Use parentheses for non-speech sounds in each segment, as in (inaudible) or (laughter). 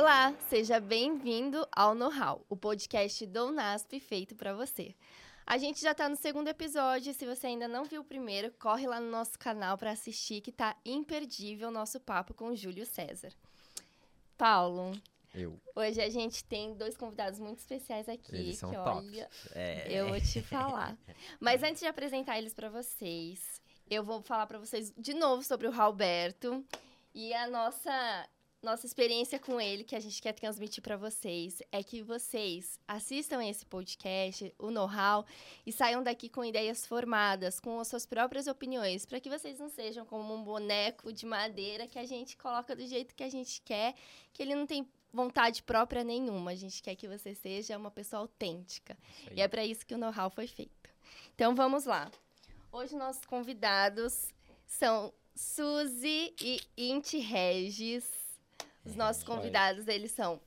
Olá, seja bem-vindo ao Know-How, o podcast do NASP feito para você. A gente já está no segundo episódio, se você ainda não viu o primeiro, corre lá no nosso canal para assistir que tá imperdível o nosso papo com o Júlio César. Paulo, Eu. hoje a gente tem dois convidados muito especiais aqui, Eles são que olha, É. eu vou te falar. Mas antes de apresentar eles para vocês, eu vou falar para vocês de novo sobre o Roberto e a nossa nossa experiência com ele que a gente quer transmitir para vocês é que vocês assistam esse podcast, o Know-How, e saiam daqui com ideias formadas, com as suas próprias opiniões, para que vocês não sejam como um boneco de madeira que a gente coloca do jeito que a gente quer, que ele não tem vontade própria nenhuma. A gente quer que você seja uma pessoa autêntica. E é para isso que o know-how foi feito. Então vamos lá. Hoje nossos convidados são Suzy e Inti Regis. Os nossos aí. convidados, eles são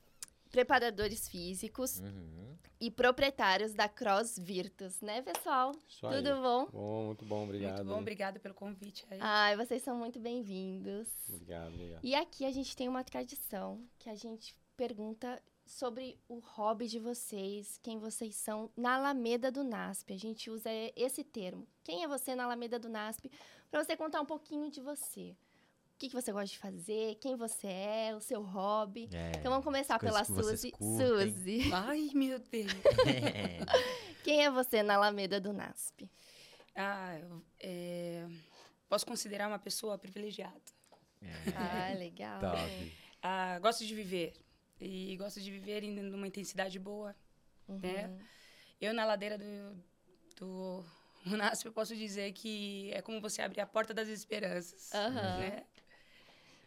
preparadores físicos Uhum. e proprietários da Cross Virtus, né, pessoal? Isso aí. Tudo bom? Bom, muito bom, obrigado. Muito bom, obrigado pelo convite aí. Ai, vocês são muito bem-vindos. Obrigado, obrigado. E aqui a gente tem uma tradição que a gente pergunta sobre o hobby de vocês, quem vocês são na Alameda do NASP. A gente usa esse termo. Quem é você na Alameda do NASP? Para você contar um pouquinho de você. O que, que você gosta de fazer, quem você é, o seu hobby. É. Então vamos começar pela Suzy. Suzy, (laughs) Ai, meu Deus. (laughs) quem é você na Alameda do NASP? Ah, eu é, posso considerar uma pessoa privilegiada. Ah, legal. Top. Ah, gosto de viver. E gosto de viver em numa intensidade boa, Uhum. né? Eu, na ladeira do, do (laughs) Unasp, eu posso dizer que é como você abrir a porta das esperanças, Aham. né?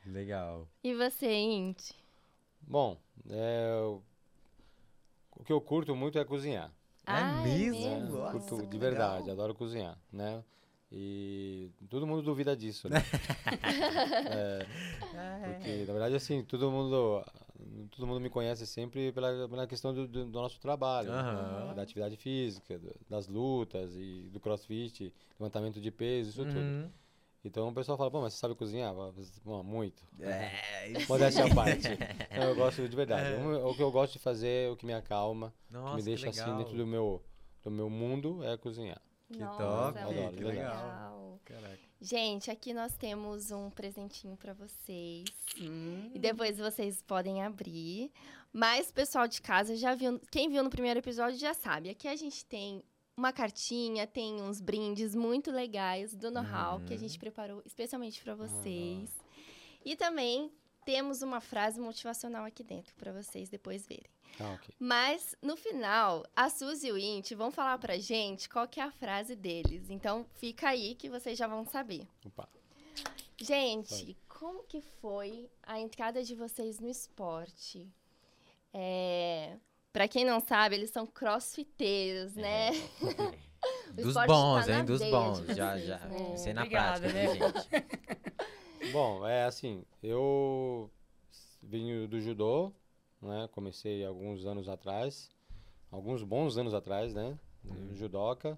Legal. E você, Inti? Bom, é, o- o que eu curto muito é cozinhar. Ah, é mesmo? né? mesmo? Nossa, curto de legal. verdade, adoro cozinhar, né? E todo mundo duvida disso, né? (laughs) É, porque, na verdade, assim, todo mundo, todo mundo me conhece sempre pela, pela questão do, do- do nosso trabalho? Aham. da atividade física, do- das lutas e do crossfit, levantamento de peso, isso tudo. Uhum. Então o pessoal fala, pô, mas você sabe cozinhar? Bom, muito. É, isso Modéstia à parte. Não, eu gosto de verdade. O, o que eu gosto de fazer, o que me acalma, o que Nossa, me que deixa assim legal. dentro do meu, do meu mundo é cozinhar. Que Nossa, top, que legal. Caraca. Gente, aqui nós temos um presentinho pra vocês. Hum. E depois vocês podem abrir. Mas, pessoal de casa já viu. Quem viu no primeiro episódio já sabe. Aqui a gente tem uma cartinha, tem uns brindes muito legais do know-how que a gente preparou especialmente pra vocês. E também temos uma frase motivacional aqui dentro pra vocês depois verem. Ah, ok. Mas, no final, a Suzy e o Int vão falar pra gente qual que é a frase deles. Então, fica aí que vocês já vão saber. Opa. Gente, como que foi a entrada de vocês no esporte? É... Pra quem não sabe, eles são crossfiteiros, né? (laughs) O Dos esporte bons, tá hein? Dos bons. de Já, vocês, já. né? Aí na Obrigada, prática, né? né, gente? (laughs) Bom, é assim, eu vim do judô, né? Comecei alguns anos atrás, alguns bons anos atrás, né? No judoca.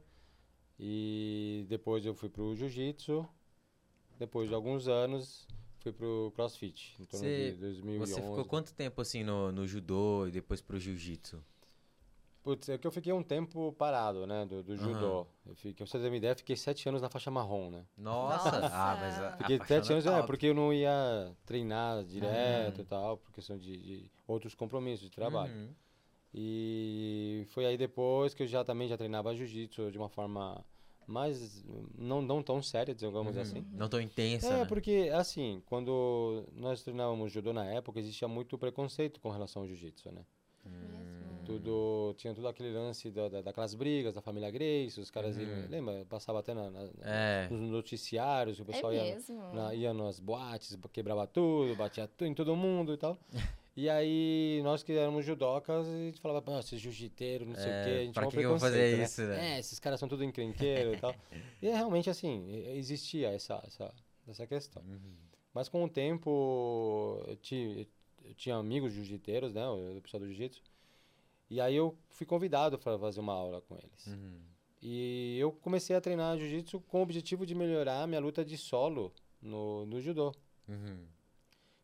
E depois eu fui pro jiu-jitsu. Depois de alguns anos, fui pro crossfit, em torno Você- de 2011. Você ficou quanto tempo assim no, no judô e depois pro jiu-jitsu? Putz, é que eu fiquei um tempo parado, né, do, do judô. Eu fiquei, pra você ter uma ideia, fiquei sete anos na faixa marrom, né? Nossa! Ah, mas a, Fiquei a sete anos, não é, porque eu não ia treinar direto e tal, por questão de, de outros compromissos de trabalho. Uhum. E foi aí depois que eu já também já treinava jiu-jitsu de uma forma mais, não, não tão séria, digamos Uhum. assim. Não tão intensa, É, né? porque, assim, quando nós treinávamos judô na época, existia muito preconceito com relação ao jiu-jitsu, né? Mesmo. Tudo, tinha tudo aquele lance da, da- daquelas brigas da família Grace, os caras iam, Uhum. lembra? Passava até na, na- É. nos noticiários, o pessoal é ia, na, ia nas boates, quebrava tudo, batia tudo em todo mundo e tal. (laughs) E aí, nós que éramos judocas, a gente falava, "Pô, esse jiu-jiteiro, não sei o É, quê. A gente pra que que eu vou fazer né? isso, né? É, esses caras são tudo encrenqueiro e tal. (laughs) E é realmente assim, existia essa, essa, essa questão. Uhum. Mas com o tempo, eu, eu tinha amigos jiu-jiteiros, né, o pessoal do jiu-jitsu. E aí eu fui convidado para fazer uma aula com eles. Uhum. E eu comecei a treinar jiu-jitsu com o objetivo de melhorar minha luta de solo no, no judô. Uhum.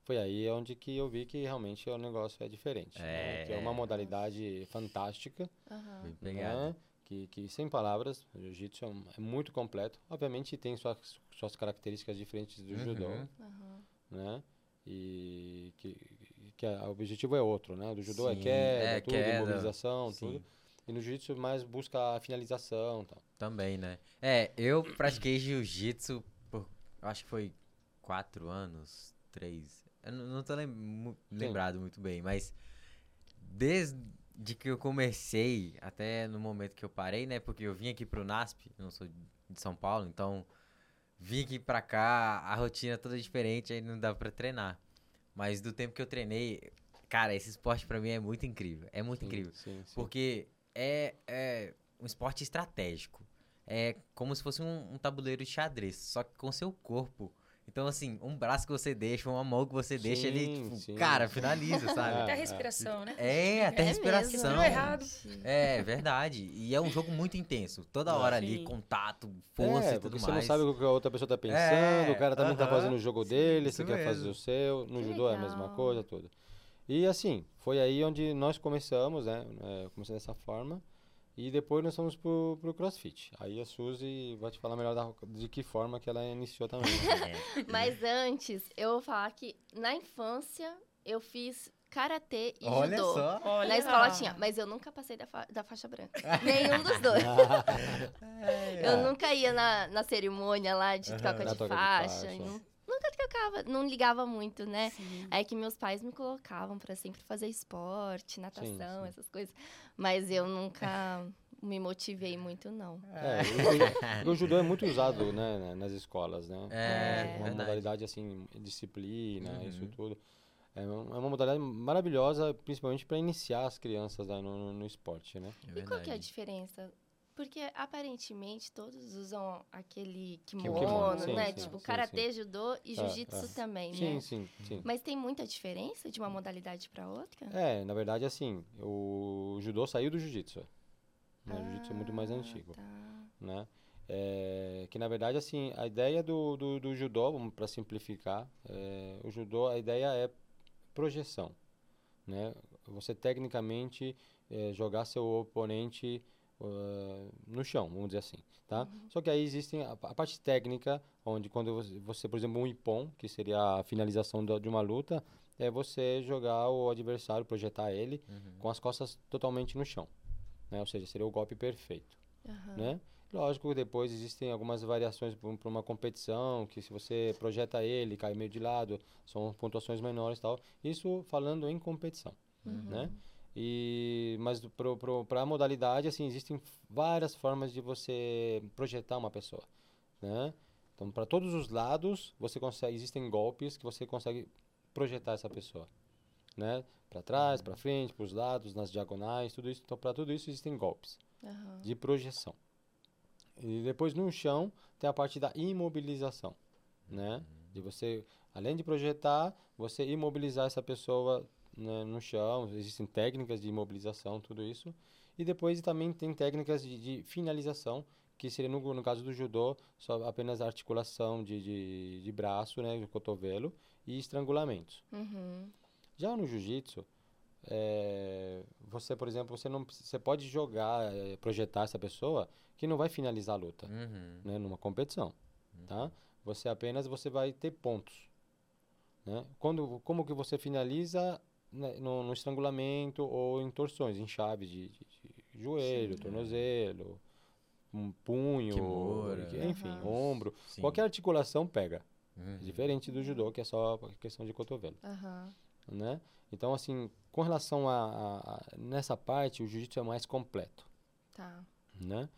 Foi aí onde que eu vi que realmente o negócio é diferente. né? Que é uma É. modalidade fantástica, pegado. né? Que, que, sem palavras, o jiu-jitsu é, um- é muito completo. Obviamente tem suas, suas características diferentes do judô, Uhum. Né? E que, que a- o objetivo é outro, né? O do judô é Sim, queda, é, tudo, queda, imobilização, sim. tudo. E no jiu-jitsu mais busca a finalização tal. Também, né? É, eu pratiquei jiu-jitsu por, acho que foi quatro anos, três. Eu não, tô lem- lembrado muito bem, mas desde que eu comecei até no momento que eu parei, né? Porque eu vim aqui pro NASP, eu não sou de São Paulo, então vim aqui pra cá, a rotina é toda diferente, aí não dá pra treinar. Mas do tempo que eu treinei, cara, esse esporte pra mim é muito incrível. É muito Sim, incrível. Sim, sim. Porque é, é um esporte estratégico. É como se fosse um, um tabuleiro de xadrez, só que com seu corpo. Então, assim, um braço que você deixa, uma mão que você deixa, ele, tipo, sim. cara, finaliza, sabe? Até a é. respiração, né? É, até É respiração. mesmo, Deu errado. É, verdade. E é um jogo muito intenso. Toda É. hora ali, Sim. contato, força é, e tudo porque mais. você não sabe o que a outra pessoa tá pensando, É, o cara também tá aham. fazendo o jogo dele, você quer fazer mesmo. o seu. No Que judô é a mesma legal. coisa, tudo. E assim, foi aí onde nós começamos, né? É, começando dessa forma. E depois nós fomos pro, pro CrossFit. Aí a Suzy vai te falar melhor da- de que forma que ela iniciou também. (laughs) É. (laughs) Mas antes, eu vou falar que na infância eu fiz karatê e Olha judô. só. Olha Na escola tinha, mas eu nunca passei da, fa- da faixa branca. (laughs) Nenhum dos dois. Eu nunca ia na, na cerimônia lá de troca de troca de faixa. E não- nunca trocava, não ligava muito, né? Sim. Aí que meus pais me colocavam pra sempre fazer esporte, natação, sim. essas coisas. Mas eu nunca me motivei muito, não. É, o, o- judô é muito usado né, na- nas escolas, né? É, uma verdade. modalidade assim, disciplina, Uhum. isso tudo. É é uma modalidade maravilhosa, principalmente para iniciar as crianças né, no, no- no esporte, né? É E qual que é a diferença? Porque aparentemente todos usam aquele Kimono, kimono, sim, né? sim, tipo, sim, karatê, judô e É, jiu-jitsu é. também, Sim, né? sim, sim. Mas tem muita diferença de uma modalidade pra outra? É, na verdade, assim, o judô saiu do jiu-jitsu. né? O jiu-jitsu é muito mais Ah, antigo, tá. né? É, que na verdade, assim, a ideia do, do, do judô, para simplificar, é, o judô, a ideia é projeção, né? Você tecnicamente é, jogar seu oponente uh, no chão, vamos dizer assim, tá? Só que aí existem a, a parte técnica, onde quando você, você, por exemplo, um ippon, que seria a finalização da- de uma luta, é você jogar o adversário, projetar ele Uhum. com as costas totalmente no chão, né? Ou seja, seria o golpe perfeito, Aham. né? Lógico que depois existem algumas variações para uma competição, que se você projeta ele, cai meio de lado, são pontuações menores e tal. Isso falando em competição, né? E, mas para a modalidade, assim, existem várias formas de você projetar uma pessoa, né? Então, para todos os lados, você consegue, existem golpes que você consegue projetar essa pessoa, né? Para trás, para frente, para os lados, nas diagonais, tudo isso. Então, para tudo isso existem golpes Aham. de projeção. E depois no chão tem a parte da imobilização, né? De você, além de projetar, você imobilizar essa pessoa né, no chão. Existem técnicas de imobilização, tudo isso. E depois também tem técnicas de, de finalização, que seria no, no caso do judô, só apenas articulação de, de, de braço, né, do cotovelo e estrangulamentos. Uhum. Já no jiu-jitsu, é, você, por exemplo, você não você pode jogar, é, projetar essa pessoa que não vai finalizar a luta, Uhum. né, numa competição, tá? Você apenas você vai ter pontos, né? Quando como que você finaliza né, no, no estrangulamento ou em torções, em chaves de, de- de joelho, tornozelo, um punho, Kimura. que- enfim, ombro, Sim. qualquer articulação pega. Uhum. É diferente do judô, que é só questão de cotovelo né? Então, assim, com relação a, a- a- nessa parte, o jiu-jitsu é mais completo, Tá. né?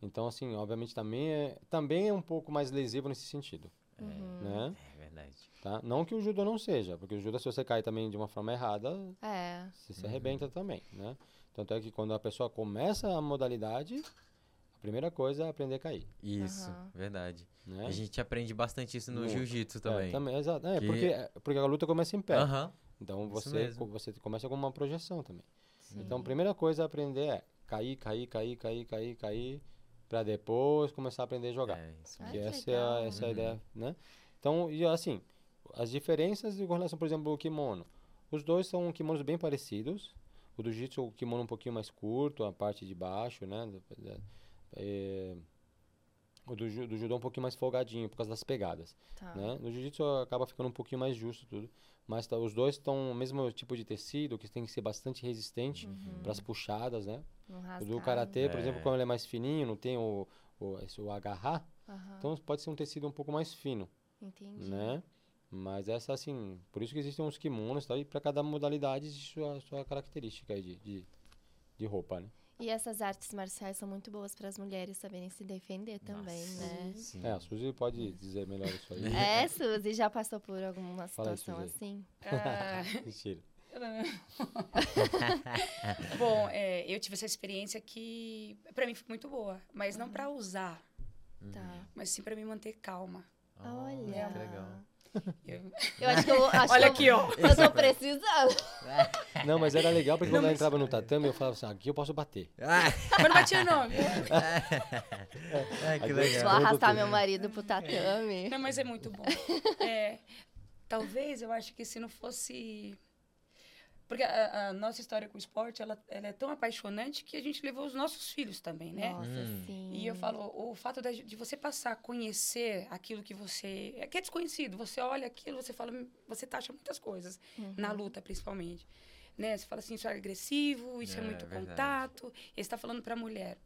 Então, assim, obviamente também é, também é um pouco mais lesivo nesse sentido, Uhum. né? É verdade. Tá? Não que o judô não seja, porque o judô, se você cair também de uma forma errada, É. você se arrebenta também, né? Tanto é que quando a pessoa começa a modalidade, a primeira coisa é aprender a cair, Isso, Aham. verdade. né? A gente aprende bastante isso no jiu-jitsu É, também. também, exato. É, Que- porque, porque a luta começa em pé. Aham. Então, você, você começa com uma projeção também. Sim. Então, a primeira coisa a aprender é cair, cair, cair, cair, cair, cair, para depois começar a aprender a jogar. É, isso Ah, essa é, a, essa é a Uhum. ideia, né? Então, e assim, as diferenças com relação, por exemplo, ao kimono. Os dois são kimonos bem parecidos. O do jiu-jitsu, o kimono um pouquinho mais curto, a parte de baixo, né? É, o do, do judô é um pouquinho mais folgadinho, por causa das pegadas, Tá. né? No jiu-jitsu acaba ficando um pouquinho mais justo tudo. Mas tá- os dois estão o mesmo tipo de tecido, que tem que ser bastante resistente para as puxadas, né? Não O do karatê, por exemplo, É. como ele é mais fininho, não tem o, o, esse- o agarrar, Aham, então pode ser um tecido um pouco mais fino, entendi. né? Mas essa, assim, por isso que existem uns kimonos, tá? E para cada modalidade existe sua, sua característica aí de, de, de roupa, né? E essas artes marciais são muito boas para as mulheres saberem se defender também, Nossa. né? Sim. É, a Suzy pode dizer melhor isso aí. É, Suzy, já passou por alguma Fala aí, situação Suzy. assim? Ah, (laughs) Mentira. (laughs) Bom, é, eu tive essa experiência que para mim foi muito boa, mas não para usar, Tá. mas sim para me manter calma. Olha. que legal. Eu- (laughs) Eu acho que eu acho Olha que eu- aqui, ó. Eu tô precisando. (laughs) Não, mas era legal porque Não, quando ela mas- entrava no tatame, eu falava assim, aqui eu posso bater. (laughs) Ah, Mas não batia não. viu? ah, que Aí Vou legal. arrastar meu marido pro tatame. Não, mas é muito bom. É, talvez eu acho que se não fosse. Porque a, a nossa história com o esporte, ela, ela é tão apaixonante que a gente levou os nossos filhos também, né? Nossa, Hum. sim. E eu falo, o fato da- de, você passar a conhecer aquilo que você. é que é desconhecido. Você olha aquilo, você fala, "Hum, você taxa muitas coisas, Uhum. na luta principalmente. Né? Você fala assim, isso é agressivo, isso é, É, muito verdade. contato. E você está falando para a mulher.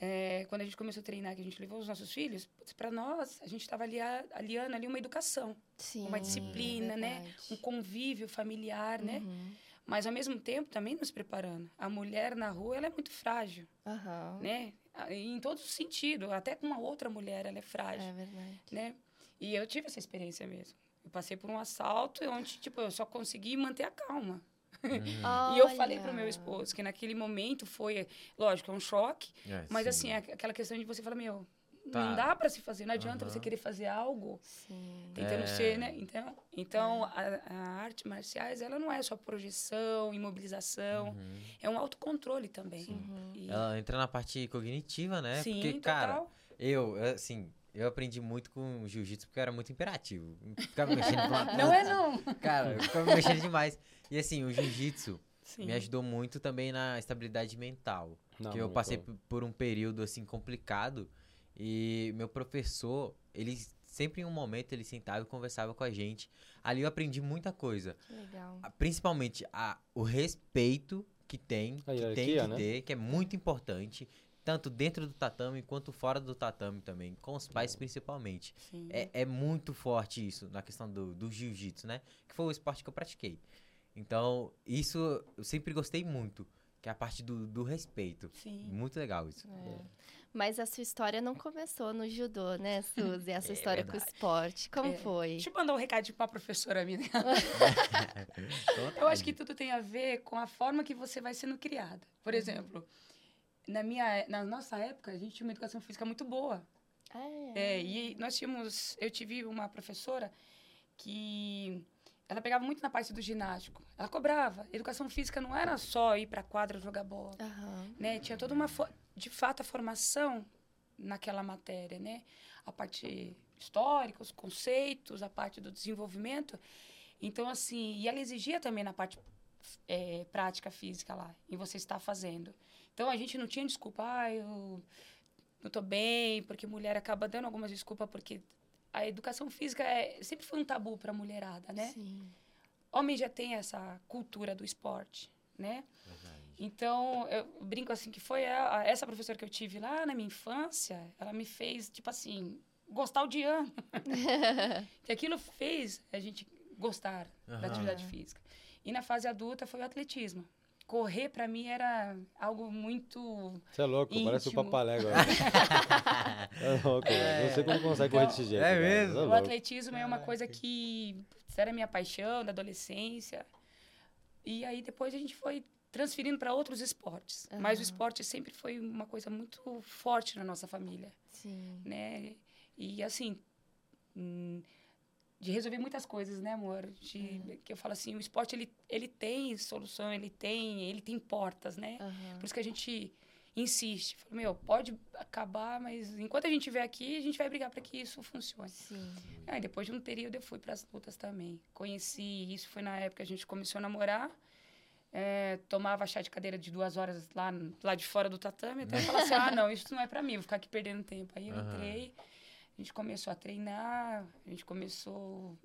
É, quando a gente começou a treinar, que a gente levou os nossos filhos, para nós, a gente estava alia, aliando ali uma educação, Sim, uma disciplina, é né? um convívio familiar, né? Uhum. Mas, ao mesmo tempo, também nos preparando. A mulher na rua, ela é muito frágil Aham. né? Em todos os sentidos, até com uma outra mulher ela é frágil, É verdade. né? E eu tive essa experiência mesmo. Eu passei por um assalto onde, tipo, eu só consegui manter a calma. (laughs) E eu falei pro meu esposo que naquele momento foi, lógico, é um choque, É, mas sim. assim, é aquela questão de você falar, meu, Tá. não dá pra se fazer, não adianta Aham. você querer fazer algo Sim. tentando É. ser, né? Então, então a, a arte marciais, ela não é só projeção, imobilização, Uhum. é um autocontrole também. Uhum. E- Ela entra na parte cognitiva, né? Sim, porque, cara, total. eu, assim, eu aprendi muito com o jiu-jitsu porque eu era muito imperativo. Ficava mexendo pra (laughs) uma Não é não. Cara, eu ficava mexendo demais. E assim, o jiu-jitsu me ajudou muito também na estabilidade mental. Não, que eu passei por um período assim complicado e meu professor, ele sempre em um momento ele sentava e conversava com a gente. Ali eu aprendi muita coisa, legal. Principalmente a, o respeito que tem, A que tem que né? ter, que é muito importante, tanto dentro do tatame quanto fora do tatame também, com os pais principalmente. Sim. É, é muito forte isso na questão do, do jiu-jitsu, né? Que foi o esporte que eu pratiquei. Então, isso eu sempre gostei muito, que é a parte do, do respeito. Sim. Muito legal isso. É. Mas a sua história não começou no judô, né, Suzy? A sua (laughs) É história com o verdade. esporte. Como É. foi? Deixa eu mandar um recadinho pra professora minha. (laughs) (laughs) Eu acho que tudo tem a ver com a forma que você vai sendo criada. Por exemplo, na, minha, na nossa época, a gente tinha uma educação física muito boa. É, e nós tínhamos... Eu tive uma professora que... Ela pegava muito na parte do ginástico. Ela cobrava. Educação física não era só ir pra quadra jogar bola. Aham. né? Tinha toda uma, fo- de fato, a formação naquela matéria, né? A parte histórica, os conceitos, a parte do desenvolvimento. Então, assim, e ela exigia também na parte eh, prática física lá, em você estar fazendo. Então, a gente não tinha desculpa, ah, eu não tô bem, porque mulher acaba dando algumas desculpas, porque a educação física é, sempre foi um tabu para a mulherada, né? Sim. Homem já tem essa cultura do esporte, né? Então, eu brinco assim que foi a- a- essa professora que eu tive lá na minha infância, ela me fez, tipo assim, gostar o Diano. (laughs) que aquilo fez a gente gostar da Aham. atividade física. E na fase adulta foi o atletismo. Correr, para mim, era algo muito... Você é louco, parece o Íntimo. Papalégua. (laughs) é louco, velho. Não sei como consegue correr desse jeito. É cara. mesmo? Você O atletismo é uma coisa que era minha paixão da adolescência. E aí depois a gente foi transferindo para outros esportes. Mas o esporte sempre foi uma coisa muito forte na nossa família, Sim. né? E assim, hum, de resolver muitas coisas, né, amor? De, Que eu falo assim, o esporte ele, ele tem solução, ele tem, ele tem portas, né? Aham. Por isso que a gente insiste. Fala, meu, pode acabar, mas enquanto a gente estiver aqui, a gente vai brigar para que isso funcione. Sim. Aí depois de um período eu fui para as lutas também. Conheci, isso foi na época que a gente começou a namorar. É, tomava chá de cadeira de duas horas lá, lá de fora do tatame, até falar assim, ah, não, isso não é para mim, vou ficar aqui perdendo tempo. Aí eu Aham. entrei, a gente começou a treinar, a gente começou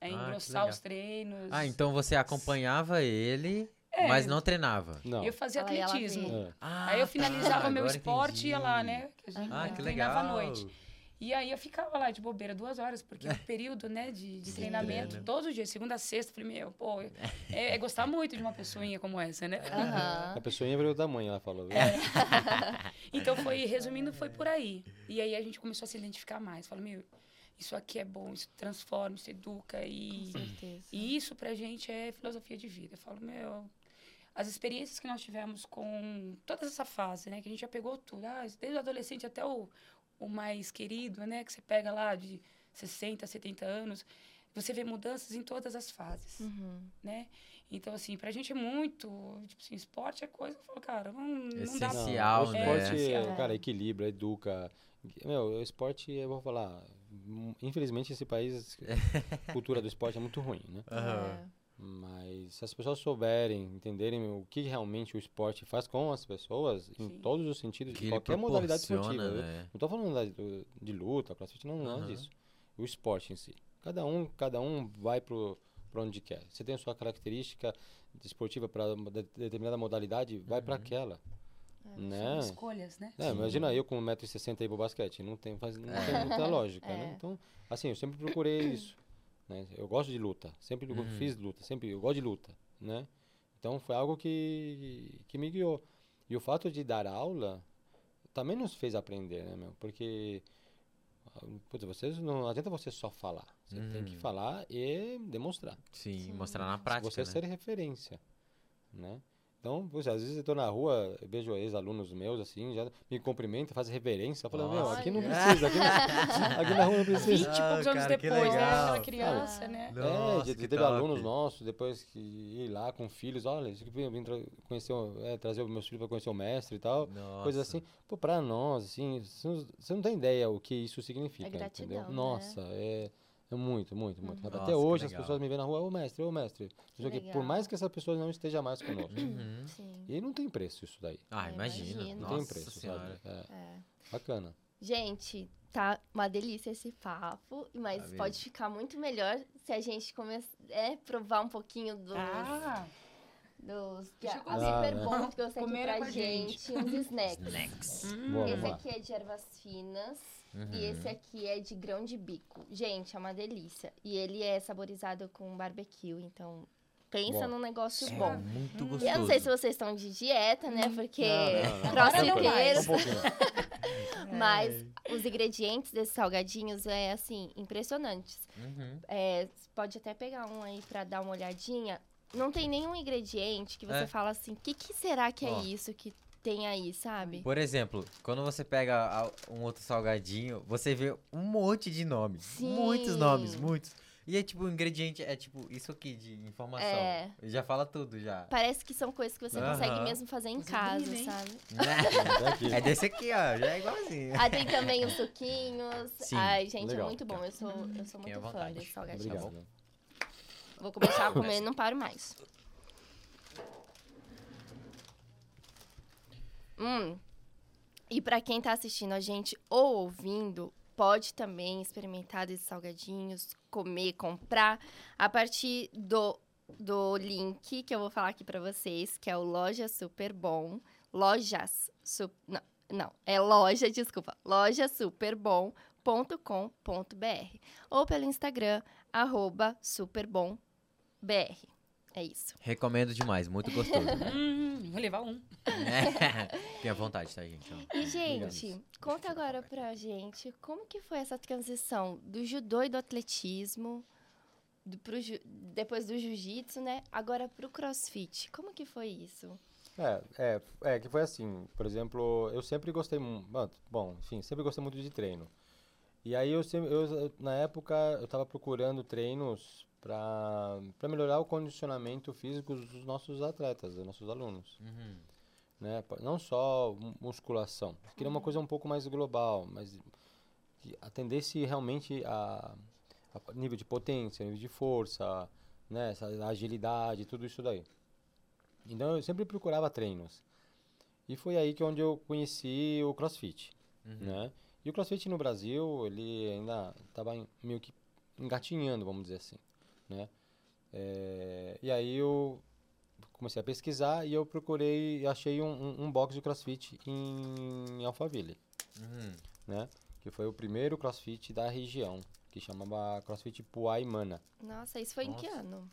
a que engrossar legal. os treinos. Ah, então você acompanhava ele, É. mas não treinava. Não. Eu fazia atletismo. É. Ah, Aí eu tá, finalizava meu agora esporte e ia lá, entendi. né? que a gente Ah, que treinava legal. à noite. E aí eu ficava lá de bobeira duas horas, porque o (laughs) período, né, de, de Sim, treinamento, treino. todos os dias, segunda a sexta, eu falei, meu, pô, é, é gostar muito de uma pessoinha como essa, né? Aham. A pessoinha virou da mãe, ela falou. É. (laughs) Então foi, resumindo, foi por aí. E aí a gente começou a se identificar mais. Falei, meu, isso aqui é bom, isso transforma, isso educa e... Com certeza. E isso pra gente é filosofia de vida. Eu falo, meu, as experiências que nós tivemos com toda essa fase, né? Que a gente já pegou tudo, ah, desde o adolescente até o, o mais querido, né? Que você pega lá de 60, 70 anos, você vê mudanças em todas as fases, Uhum. né? Então, assim, pra gente é muito, tipo assim, esporte é coisa, eu falo, cara, não, não dá Não, Essencial, o né? esporte, Essencial. cara, equilibra, educa. Meu, o esporte, eu vou falar, infelizmente esse país, a (laughs) cultura do esporte é muito ruim, né? Aham. Mas se as pessoas souberem, entenderem o que realmente o esporte faz com as pessoas, em Sim. todos os sentidos, Que de qualquer modalidade esportiva. né? Não tô falando da- do- de luta, crossfit, não, nada Aham. disso. O esporte em si. Cada um, cada um vai pro, pra onde quer. Você tem a sua característica esportiva para determinada modalidade, vai pra aquela. São Né? escolhas, né? É, imagina eu com 1,60m aí pro basquete. Não tem, faz, não tem muita lógica, (laughs) É. né? Então, assim, eu sempre procurei (coughs) isso. Né? Eu gosto de luta. Sempre Uhum. fiz luta. Sempre eu gosto de luta, né? Então, foi algo que, que me guiou. E o fato de dar aula também nos fez aprender, né, meu? Porque, putz, vocês não adianta você só falar. Você tem que Uhum. falar e demonstrar. Sim, Sim. mostrar na prática, você né? ser referência, né? Então, poxa, às vezes eu tô na rua, vejo ex-alunos meus, assim, já me cumprimentam, fazem reverência. Falo, meu, aqui não precisa, aqui, não- (laughs) aqui na rua não 20 precisa. e poucos Ah, anos que depois, né? Aquela criança, né? é, Nossa, que teve top. alunos nossos, depois que ir lá com filhos, olha, isso aqui eu vim tra- conhecer, é, trazer os meus filhos para conhecer o mestre e tal. Nossa. Coisas assim. Pô, pra nós, assim, você não, você não tem ideia o que isso significa, É gratidão, entendeu? né? Nossa, é, é muito, muito, muito. Nossa, Até que hoje as pessoas me veem na rua, ô mestre, ô mestre. Quê. Por mais que essa pessoa não esteja mais conosco. Uhum. Sim. E não tem preço isso daí. Ah, É, imagina. Não Nossa tem preço, senhora. sabe? É, É. bacana. Gente, tá uma delícia esse papo, mas Tá pode ficar muito melhor se a gente começar é, provar um pouquinho dos, Ah, dos que Deixa a, eu a comer. Super Ah, né? Bom trouxe aqui é pra gente. gente, uns snacks. Snacks. hum, Esse aqui é de ervas finas Uhum. e esse aqui é de grão de bico. Gente, é uma delícia. E ele é saborizado com barbecue, então pensa Bom. num negócio É bom. muito E gostoso. eu não sei se vocês estão de dieta, né? Porque não. crossfiteiros, um (laughs) mas os ingredientes desses salgadinhos é assim, impressionantes. Uhum. É, pode até pegar um aí pra dar uma olhadinha. Não tem nenhum ingrediente que você É. fala assim, o que, que será que é Ó. isso que tem aí, sabe? Por exemplo, quando você pega um outro salgadinho, você vê um monte de nomes. Sim. Muitos nomes, muitos. E é tipo, o ingrediente é tipo isso aqui de informação. É. Já fala tudo já. Parece que são coisas que você consegue mesmo fazer em Coisa casa, hein? sabe? Aqui. (laughs) é desse aqui, ó. Já é igualzinho. Ah, tem também os suquinhos. Sim, Ai, gente, legal. é muito bom. Eu sou, eu sou muito fã desse salgadinho. Obrigado. Vou começar a comer e não paro mais. Hum. E pra quem tá assistindo a gente ou ouvindo, pode também experimentar desses salgadinhos, comer, comprar a partir do, do link que eu vou falar aqui pra vocês, que é o Loja Super Bom. Lojas. Su, não, não, é loja, desculpa. Lojasuperbom.com.br ou pelo Instagram, arroba superbombr. É isso. Recomendo demais, muito gostoso. (laughs) hum, vou levar um. (laughs) Fiquem à vontade, tá, gente? Ó. E, gente, conta agora pra gente como que foi essa transição do judô e do atletismo, do, pro ju- depois do jiu-jitsu, né? Agora pro crossfit. Como que foi isso? É, é, é que foi assim, por exemplo, eu sempre gostei, mu- bom, enfim, sempre gostei muito de treino. E aí eu sempre, eu, eu- na época, eu estava procurando treinos para melhorar o condicionamento físico dos nossos atletas, dos nossos alunos. Uhum. né? Não só mu- musculação. Eu queria uma coisa um pouco mais global, mas que atendesse realmente a, a nível de potência, nível de força, né? Essa agilidade, tudo isso daí. Então eu sempre procurava treinos. E foi aí que onde eu conheci o CrossFit, né? E o CrossFit no Brasil, ele ainda estava meio que engatinhando, vamos dizer assim, né? É, e aí eu comecei a pesquisar e eu procurei, achei um, um, um box de CrossFit em Alphaville, Uhum. né? Que foi o primeiro CrossFit da região, que chamava CrossFit Puai Mana. Nossa, isso foi em que Nossa. ano?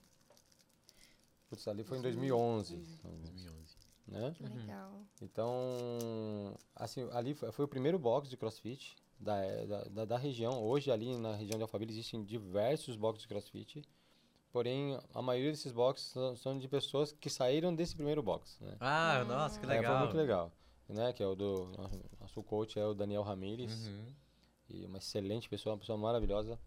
Putz, ali foi em 2011, 2011. né? Que legal. Então, assim, ali foi, foi o primeiro box de CrossFit da, da, da, da região. Hoje, ali na região de Alphaville, existem diversos boxes de CrossFit. Porém, a maioria desses boxes são, de pessoas que saíram desse primeiro box, né? Ah, nossa, que É, legal. foi muito legal, né? Que é o do... Nosso, coach é o Daniel Ramírez. Uhum. E uma excelente pessoa, uma pessoa maravilhosa.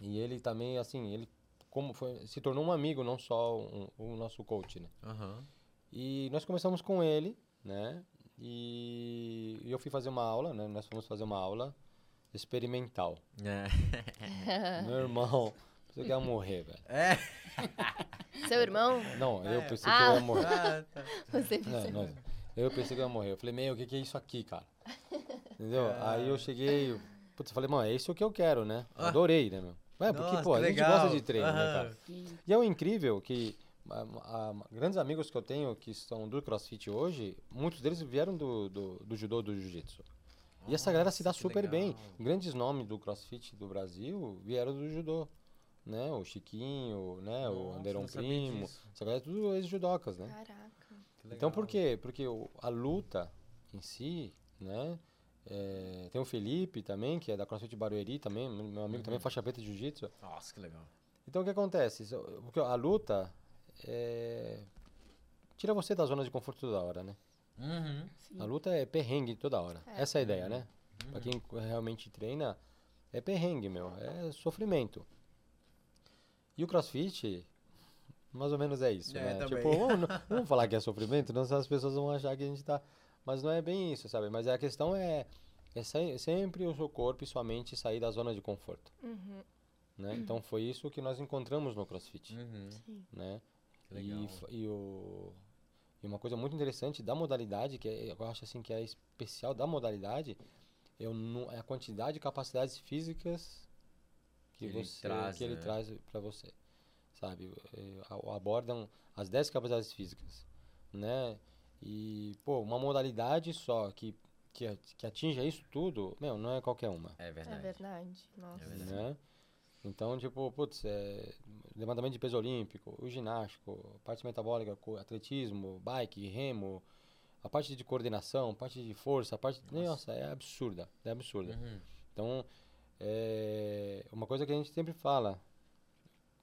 E ele também, assim, ele como foi, se tornou um amigo, não só um- o nosso coach, né? Aham. E nós começamos com ele, né? E eu fui fazer uma aula, né? Nós fomos fazer uma aula experimental. É. Meu irmão, você quer morrer, velho. É. (laughs) Seu irmão? Não, eu pensei que Ah. eu ia morrer. Ah, tá. (laughs) Você Não, não, eu pensei que eu ia morrer. Eu falei, meu, o que, que é isso aqui, cara? (laughs) Entendeu? Aí eu cheguei, putz, eu falei, mano, é isso que eu quero, né? Eu Ah. Adorei, né, meu? É, porque, Nossa, pô, que a gente legal. gosta de treino, né, Aham. cara? E é o incrível que a- a- grandes amigos que eu tenho que são do CrossFit hoje, muitos deles vieram do, do, do judô, do jiu-jitsu. E essa galera se dá que super bem. legal. Grandes nomes do CrossFit do Brasil vieram do judô. Né? O Chiquinho, né? o Nossa, Anderon não sabia Primo. Essa galera é tudo ex-judocas, né? Caraca. Então por quê? Porque o- a luta em si, né? é, tem o Felipe também, que é da CrossFit Barueri também, meu amigo Uhum. também, faixa preta de jiu-jitsu. Nossa, que legal. Então o que acontece? Porque a luta é, tira você da zona de conforto toda hora, né? Uhum. A luta é perrengue toda hora. É. Essa é a ideia, né? Pra quem realmente treina, é perrengue, meu. É sofrimento. E o crossfit, mais ou menos é isso, É, né? também. Tipo, vamos, vamos falar que é sofrimento, não senão as pessoas vão achar que a gente tá... Mas não é bem isso, sabe? Mas a questão é, é se- sempre o seu corpo e sua mente sair da zona de conforto, Uhum. né? Então foi isso que nós encontramos no crossfit, Uhum. Né? Legal. E, e, o, e uma coisa muito interessante da modalidade, que é- eu acho assim que é especial da modalidade, é, o nu- é a quantidade de capacidades físicas que, Que ele você traz, que ele né? traz para você, sabe? É, abordam as 10 capacidades físicas, né? E, pô, uma modalidade só que, que, que atinja isso tudo, meu, não é qualquer uma É É verdade. verdade. Nossa. É verdade. né? Então, tipo, putz, é, levantamento de peso olímpico, o ginástico, parte metabólica, atletismo, bike, remo, a parte de coordenação, parte de força, a parte... Nossa, é absurda, é absurda. Uhum. Então, é uma coisa que a gente sempre fala,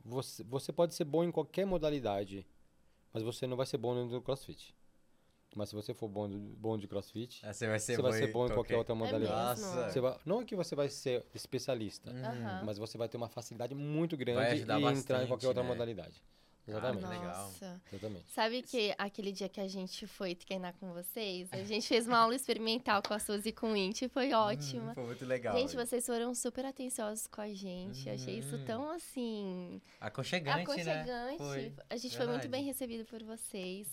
você, você pode ser bom em qualquer modalidade, mas você não vai ser bom do crossfit. Mas se você for bom, do- bom de crossfit, Ah, Você vai ser você vai ser bom em qualquer outra modalidade. mesmo? Nossa. Você vai- não é que você vai ser especialista, Uhum. Mas você vai ter uma facilidade muito grande e entrar em qualquer outra né? modalidade. Ah, Exatamente. legal. Nossa. Exatamente. Sabe que aquele dia que a gente foi treinar com vocês, a gente fez uma aula experimental com a Suzy e com o Inti, foi ótima. Uhum, Foi muito legal. Gente, vocês foram super atenciosos com a gente. Achei isso Uhum. tão assim. Aconchegante, aconchegante. né? Foi. A gente foi muito Verdade. bem recebido por vocês.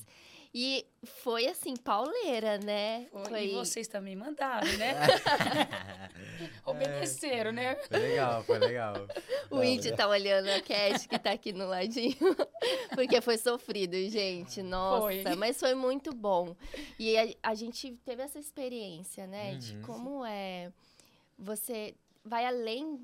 E foi assim, pauleira, né? Foi, E vocês também mandaram, né? (laughs) Obedeceram, né? Foi legal, foi legal. (laughs) O Inti tá olhando a Cat, que tá aqui no ladinho. (laughs) Porque foi sofrido, gente. Nossa, Foi. mas foi muito bom. E a, a gente teve essa experiência, né? De Uhum. como é. Você vai além.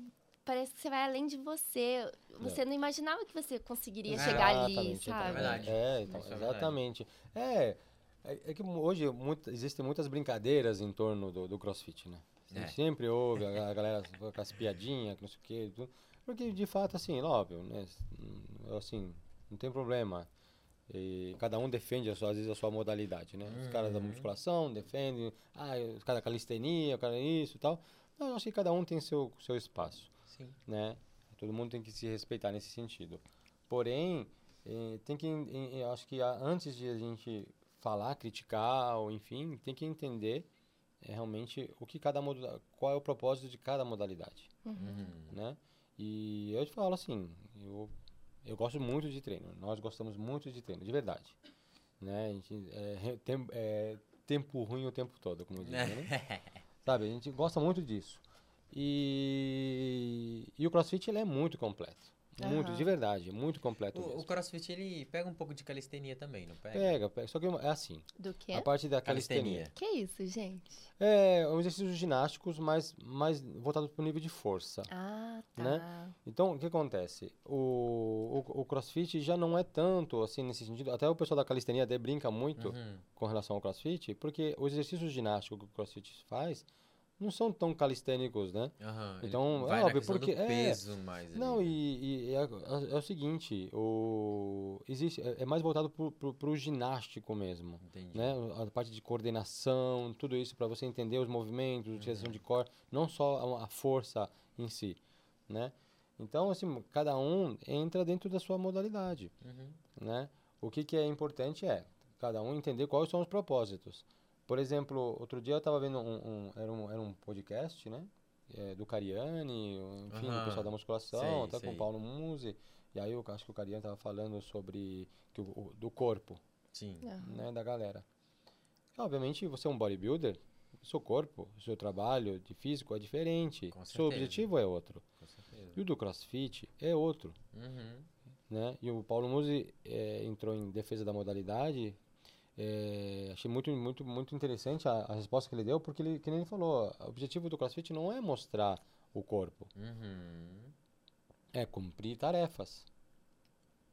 Parece que você vai além de você. Você não imaginava que você conseguiria chegar ali, Exatamente, então, sabe? É verdade. É, então, é exatamente. É, é, é que hoje muito- existem muitas brincadeiras em torno do, do crossfit, né? É. sempre ouve a, a galera (laughs) com as piadinhas, que não sei o quê, tudo. porque de fato, assim, óbvio, né? Assim, não tem problema. E cada um defende, às vezes, a sua modalidade, né? Os caras da Uhum. musculação defendem, ah, os caras da calistenia, o cara isso e tal. Não, eu acho que cada um tem seu, seu espaço Sim. né? Todo mundo tem que se respeitar nesse sentido. Porém, eh, tem que, eu acho que antes de a gente falar, criticar, ou enfim, tem que entender é, realmente o que cada moda- qual é o propósito de cada modalidade, Uhum. né? E eu te falo assim, eu, eu gosto muito de treino, nós gostamos muito de treino, de verdade, né? A gente, é, tem- é, tempo ruim o tempo todo, como dizem, né? (laughs) Sabe, a gente gosta muito disso. E, e o CrossFit ele é muito completo. Muito, de verdade, muito completo O, o crossfit, ele pega um pouco de calistenia também, não pega? Pega, pega. Só que é assim, Do quê? a parte da calistenia. Calistenia. Que isso, gente? É um exercícios ginásticos, mas mais voltado para o nível de força. Ah, tá. Né? Então, o que acontece? O, o, o crossfit já não é tanto assim nesse sentido. Até o pessoal da calistenia até brinca muito Uhum. com relação ao crossfit, porque os exercícios ginásticos que o crossfit faz não são tão calistênicos, né? Ele Então, é óbvio, porque- é. peso mais ali, Não, né? e, e é, é- é o seguinte, o, existe, é, é mais voltado para o ginástico mesmo. Entendi. Né? A parte de coordenação, tudo isso para você entender os movimentos, utilização de core, não só a, a força em si, né? Então, assim, cada um entra dentro da sua modalidade, Uhum. né? O que, que é importante é cada um entender quais são os propósitos. Por exemplo, outro dia eu estava vendo um, um- era um, era um podcast, né? É, do Cariani, enfim, do Aham. pessoal da musculação, Sei, até com sei. o Paulo Musi. E aí eu acho que o Cariani estava falando sobre que o- o- do corpo, Sim. Aham. né, da galera. Obviamente, você é um bodybuilder, seu corpo, seu trabalho de físico é diferente, Com seu objetivo é outro. Com. E o do CrossFit é outro, Uhum. né? E o Paulo Musi eh, entrou em defesa da modalidade. Eh, achei muito, muito, muito interessante a, a resposta que ele deu, porque ele, que nem ele falou, o objetivo do CrossFit não é mostrar o corpo, Uhum. é cumprir tarefas.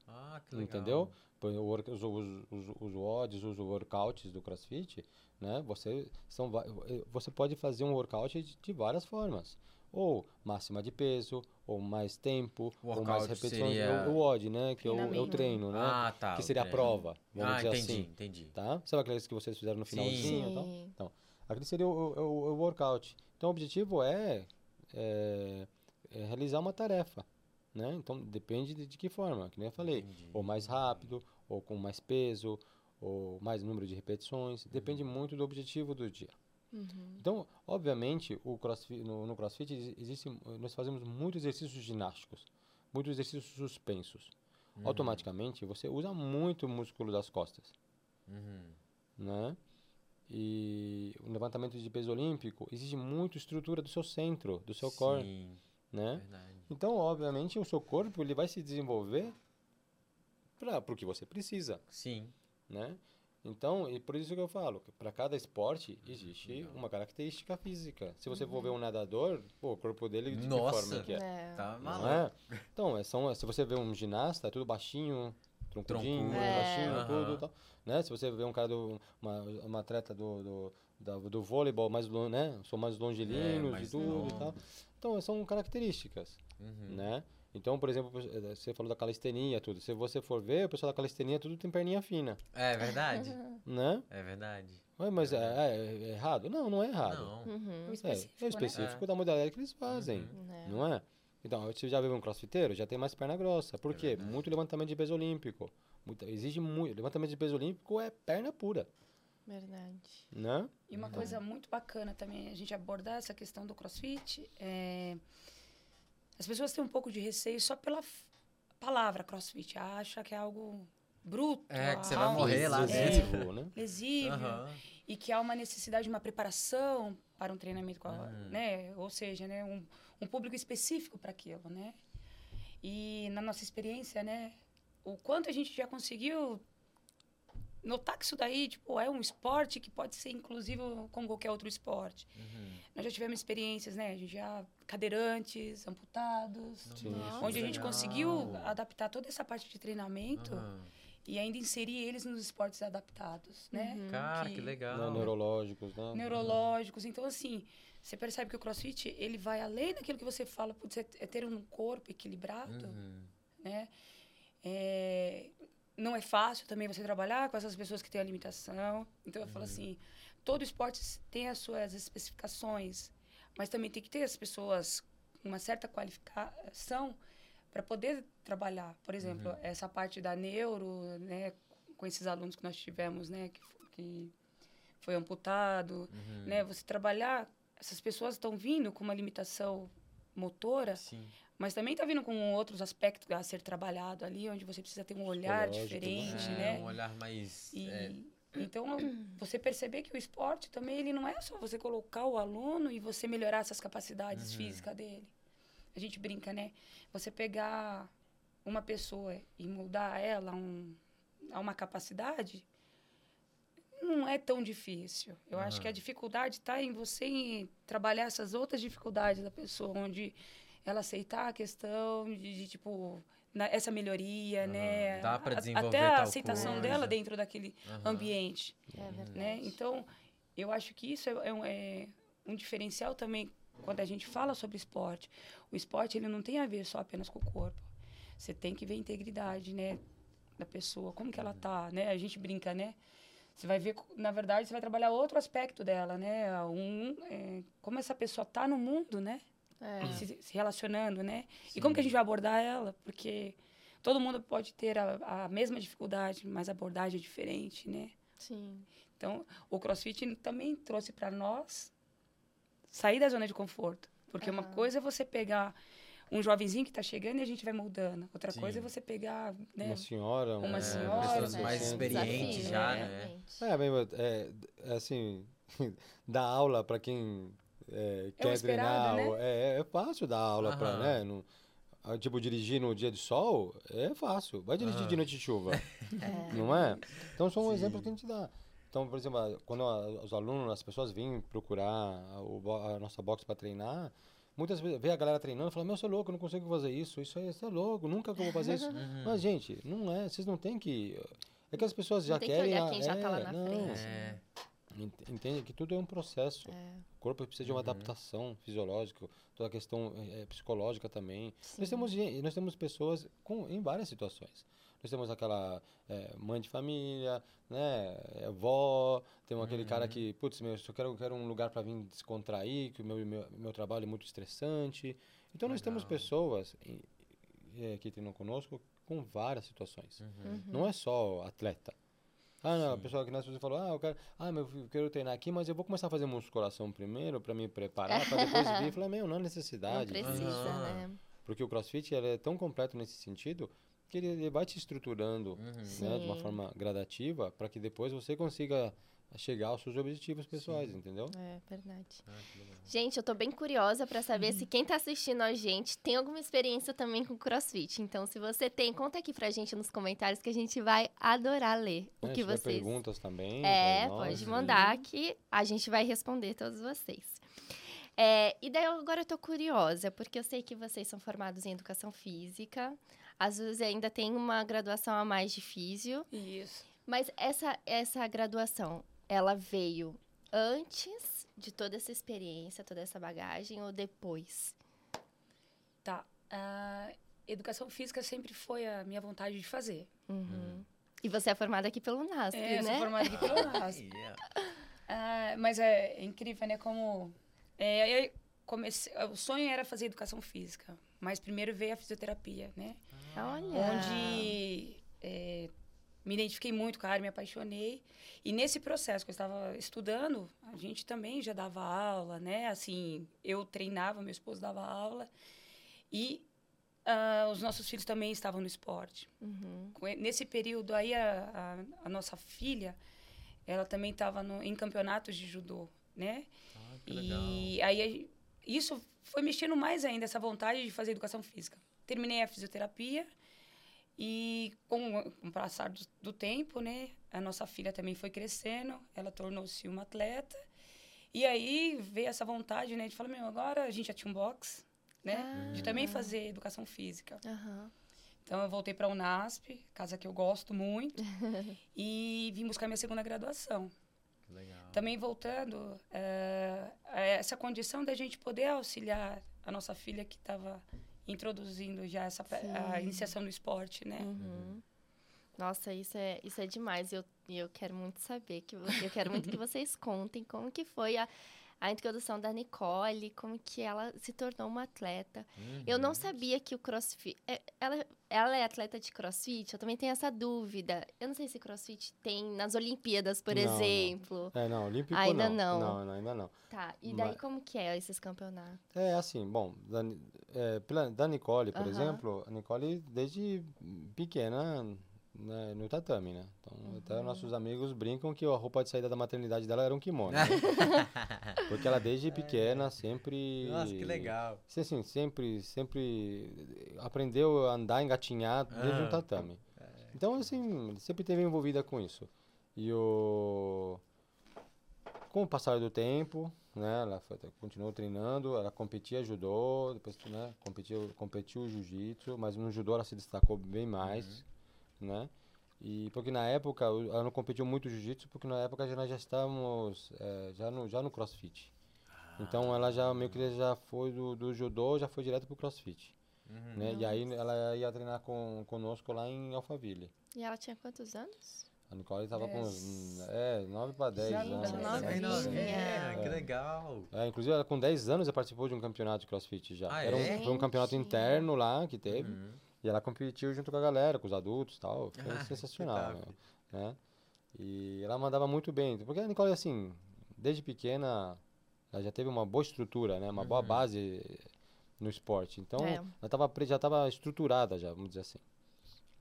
Ah, que legal. Entendeu? Os, os, os, os WODs, os workouts do CrossFit, né? Você, são, eh, você pode fazer um workout de, de várias formas. Ou máxima de peso, ou mais tempo, ou mais repetições. seria- O, o WOD, né? Que é o, é o treino, né? Ah, tá. que o seria a prova, vamos Ah, dizer entendi, assim. entendi. Tá? Sabe aqueles que vocês fizeram no Sim. finalzinho e tal? Sim. Então, aquele seria o, o, o workout. Então, o objetivo é, é- é realizar uma tarefa, né? Então, depende de, de que forma, que nem eu falei. Entendi. Ou mais rápido, ou com mais peso, ou mais número de repetições. Depende muito do objetivo do dia. Uhum. Então, obviamente, o crossfit, no, no CrossFit exi- existe, nós fazemos muitos exercícios ginásticos, muitos exercícios suspensos. Uhum. Automaticamente, você usa muito o músculo das costas Uhum. né? E o levantamento de peso olímpico exige muito estrutura do seu centro, do seu core, Sim, né? verdade. Então, obviamente, o seu corpo ele vai se desenvolver para o que você precisa, Sim. né? Então, e por isso que eu falo, que para cada esporte existe uma característica física. Se você for ver um nadador, pô, o corpo dele de Nossa! que forma que é? É. Tá Não maluco. é? Então, é, são, se você vê um ginasta, é tudo baixinho, troncudinho, Troncudo. É. baixinho, Aham. tudo e tal. Né? Se você vê um cara, do, uma, uma atleta do, do, da- do vôleibol, mais, né? São mais longilíneos e mais tudo e tal. Então, são características, Uhum. né? Então, por exemplo, eh, você falou da calistenia, tudo. Se você for ver, o pessoal da calistenia tudo tem perninha fina, É verdade. (laughs) né? É verdade. Ué, mas é, é- é errado? Não, não é errado. Não. Uhum. É, específico, é né? específico É. da modalidade que eles fazem. É. Não é? Então, você já viu um crossfiteiro? Já tem mais perna grossa. Por É quê? verdade. Muito levantamento de peso olímpico. Muita- exige muito. Levantamento de peso olímpico é perna pura, Verdade. né? E uma coisa muito bacana também a gente abordar essa questão do crossfit é. As pessoas têm um pouco de receio só pela palavra crossfit. Acha que é algo bruto. É, que você vai algo morrer lá Lesivo, né? Lesível. Aham. E que há uma necessidade de uma preparação para um treinamento, com a- Uhum. né? Ou seja, né? Um, um público específico para aquilo, né? E na nossa experiência, né? O quanto a gente já conseguiu notar que isso daí, tipo, é um esporte que pode ser inclusivo como qualquer outro esporte. Uhum. Nós já tivemos experiências, né? A gente já cadeirantes, amputados, Nossa, onde a gente legal. conseguiu adaptar toda essa parte de treinamento Aham. e ainda inserir eles nos esportes adaptados, né? Uhum. Cara, que, Que- legal. Né, Neurológicos, né? neurológicos. Então, assim, você percebe que o crossfit, ele vai além daquilo que você fala, putz, é é ter um corpo equilibrado, Uhum. né? É, não é fácil também você trabalhar com essas pessoas que têm a limitação. Então, eu falo assim, todo esporte tem as suas especificações, mas também tem que ter as pessoas com uma certa qualificação para poder trabalhar. Por exemplo, essa parte da neuro, né, com esses alunos que nós tivemos, né, que, que foi amputado, Uhum. né? Você trabalhar, essas pessoas estão vindo com uma limitação motora, Sim. Mas também está vindo com outros aspectos a ser trabalhado ali, onde você precisa ter um olhar diferente, É, né? um olhar mais. E, é, Então, você perceber que o esporte também, ele não é só você colocar o aluno e você melhorar essas capacidades Uhum. físicas dele. A gente brinca, né? Você pegar uma pessoa e mudar ela a, um, a uma capacidade, não é tão difícil. Eu acho que a Aham. dificuldade está em você em trabalhar essas outras dificuldades da pessoa, onde ela aceitar a questão de, de, tipo, na- essa melhoria, Aham. né? Dá pra A- desenvolver Até a aceitação coisa. dela dentro daquele aham. ambiente, É verdade. né? Então, eu acho que isso é, é um, é um diferencial também quando a gente fala sobre esporte. O esporte, ele não tem a ver só apenas com o corpo. Você tem que ver a integridade, né? Da pessoa, como que ela tá, né? A gente brinca, né? Você vai ver, na verdade, você vai trabalhar outro aspecto dela, né? Um, é, como essa pessoa tá no mundo, né? É. Se, se relacionando, né? E como que a gente vai abordar ela? Porque todo mundo pode ter a, a mesma dificuldade, mas a abordagem é diferente, né? Sim. Então, o CrossFit também trouxe para nós sair da zona de conforto. Porque uma Aham. coisa é você pegar um jovenzinho que está chegando e a gente vai moldando. Outra Sim. coisa é você pegar, né? Uma senhora, Uma um- senhora, pessoas né? mais experientes Desafio, já, né? né? É, bem, é, é assim, (laughs) dar aula para quem é, quer esperado, treinar, né? ou- é, é fácil dar aula para, né? Não, ah, tipo, dirigir no dia de sol é fácil. Vai dirigir de noite de chuva, (laughs) É. não é? Então são Sim. exemplos que a gente dá. Então, por exemplo, quando a- os alunos, as pessoas vêm procurar a nossa box para treinar, muitas vezes vê a galera treinando e fala: Meu, você é louco, eu não consigo fazer isso. Isso aí, você é louco, nunca que eu vou fazer isso. (laughs) Uhum. Mas, gente, não é. Vocês não têm que. É que as pessoas já Não tem que querem. olhar a- quem já tá lá é, na não. frente. É. Ent- Entende que tudo é um processo. É. Corpo precisa de uma Uhum. adaptação fisiológica, toda a questão eh, psicológica também. Sim. Nós temos, nós temos pessoas com, em várias situações. Nós temos aquela eh, mãe de família, né, avó, temos aquele cara Uhum. que, putz, meu, eu quero, quero um lugar para vir descontrair, que o meu, meu, meu trabalho é muito estressante. Então nós temos Legal. pessoas eh, que treinam conosco com várias situações. Uhum. Não é só atleta. Ah, não, a Sim. pessoa que nasce, você falou, ah, eu quero, ah, meu filho, eu quero treinar aqui, mas eu vou começar a fazer musculação primeiro para me preparar, para depois (laughs) vir. Eu falei, meu, não há Não necessidade. precisa, Aham. né? Porque o CrossFit ele é tão completo nesse sentido que ele, ele vai te estruturando Uhum. né, de uma forma gradativa para que depois você consiga chegar aos seus objetivos pessoais, entendeu? É verdade. Ah, que. Gente, eu tô bem curiosa pra saber se quem tá assistindo a gente tem alguma experiência também com CrossFit. Então, se você tem, conta aqui pra gente nos comentários que a gente vai adorar ler o É, que se tiver vocês. perguntas também. É, nós, pode né? mandar que a gente vai responder todos vocês. É, e daí eu- agora eu tô curiosa, porque eu sei que vocês são formados em educação física, às vezes ainda tem uma graduação a mais de físio, Isso. mas essa, essa graduação, ela veio antes de toda essa experiência, toda essa bagagem, ou depois? Tá. A educação física sempre foi a minha vontade de fazer. Uhum. E você é formada aqui pelo NASP, É, eu né? sou formada aqui pelo (laughs) NASP. Yeah. Ah, mas é incrível, né? Como. É, eu comecei, o sonho era fazer educação física, mas primeiro veio a fisioterapia, né? Olha. Onde é, me identifiquei muito com a área, me apaixonei. E nesse processo que eu estava estudando, a gente também já dava aula, né? Assim, eu treinava, meu esposo dava aula. E ah, os nossos filhos também estavam no esporte. Uhum. Nesse período aí, a, a, a nossa filha, ela também estava em campeonatos de judô, né? Ah, que legal. E aí, isso foi mexendo mais ainda essa vontade de fazer educação física. Terminei a fisioterapia e com, com o passar do, do tempo, né, a nossa filha também foi crescendo, ela tornou-se uma atleta. E aí veio essa vontade, né, de falar, meu, agora a gente já tinha um box, né, de também Ah. fazer educação física. Aham. Então eu voltei para a Unasp, casa que eu gosto muito, (laughs) e vim buscar minha segunda graduação. Legal. Também voltando eh, essa condição da gente poder auxiliar a nossa filha que estava introduzindo já essa a iniciação no esporte, né? Uhum. Nossa, isso é, isso é demais. Eu, eu quero muito saber, que eu quero muito que (laughs) vocês contem como que foi a, a introdução da Nicole, como que ela se tornou uma atleta. Eu não Uhum. sabia que o crossfit. é, Ela, ela é atleta de crossfit? Eu também tenho essa dúvida. Eu não sei se crossfit tem nas Olimpíadas, por Não, não. exemplo. É, não, olímpico Ainda não. não. Não, não, ainda não. Tá, e daí Mas- como que é esses campeonatos? É assim, bom, da, é, da Nicole, por Aham. exemplo, a Nicole desde pequena né, no tatame, né? Então, até Uhum. nossos amigos brincam que a roupa de saída da maternidade dela era um kimono. né? (laughs) Porque ela desde pequena sempre... Nossa, que legal. Sim, assim, sempre, sempre aprendeu a andar, engatinhar desde Ah. o tatame. Então, assim, sempre teve envolvida com isso. E o... Com o passar do tempo, né, ela foi- continuou treinando, ela competia judô, depois, né, competiu, competiu jiu-jitsu, mas no judô ela se destacou bem mais, né? E porque na época, ela não competiu muito jiu-jitsu, porque na época já nós já estávamos eh, já, no, já no crossfit. Então ela já meio que já foi do, do judô, já foi direto pro crossfit, Uhum. né? E aí ela ia treinar com, conosco lá em Alphaville. E ela tinha quantos anos? A Nicole tava com uns, é, 9 para 10 Já anos. novinha, É. que legal. É, inclusive, ela com 10 anos ela participou de um campeonato de crossfit já. Ah, Era um, é? foi um campeonato interno lá que teve. Uhum. E ela competiu junto com a galera, com os adultos e tal. (laughs) Foi Ah, sensacional, top. né? E ela mandava muito bem. Porque a Nicole, assim, desde pequena, ela já teve uma boa estrutura, né? Uma boa Uhum. base no esporte. Então, É. ela tava, já estava estruturada já, vamos dizer assim.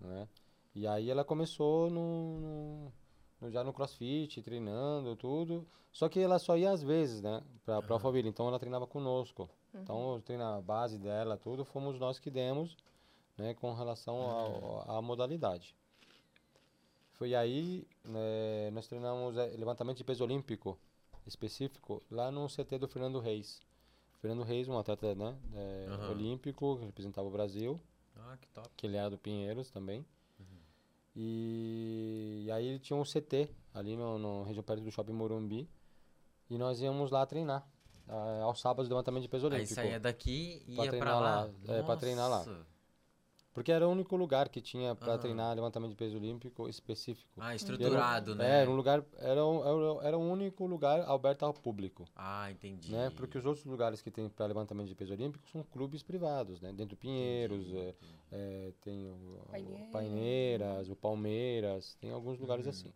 Né? E aí ela começou no, no- já no crossfit, treinando, tudo. Só que ela só ia às vezes, né? Pra, pra Aham. Alphaville. Então ela treinava conosco. Uhum. Então, o treino, a base dela, tudo, fomos nós que demos, né, com relação ao- à modalidade. Foi aí, né, nós treinamos eh, levantamento de peso olímpico específico lá no CT do Fernando Reis. Fernando Reis, um atleta, né, eh, Aham. olímpico, que representava o Brasil, Ah, que top. que ele era do Pinheiros também. E, e aí ele tinha um CT ali no, no região perto do Shopping Morumbi. E nós íamos lá treinar. ah, aos sábados, levantamento de peso Aí olímpico. saía daqui e ia pra lá. lá. É, pra treinar lá. Porque era o único lugar que tinha para Aham. treinar levantamento de peso olímpico específico. Ah, estruturado, era, né? É, era um lugar, era, era, era o único lugar aberto ao público, Ah, entendi. né? Porque os outros lugares que tem para levantamento de peso olímpico são clubes privados, né? Dentro do Pinheiros, Entendi, é, entendi. é, tem o, o Paineiras. Paineiras, o Palmeiras, tem alguns lugares Uhum. assim.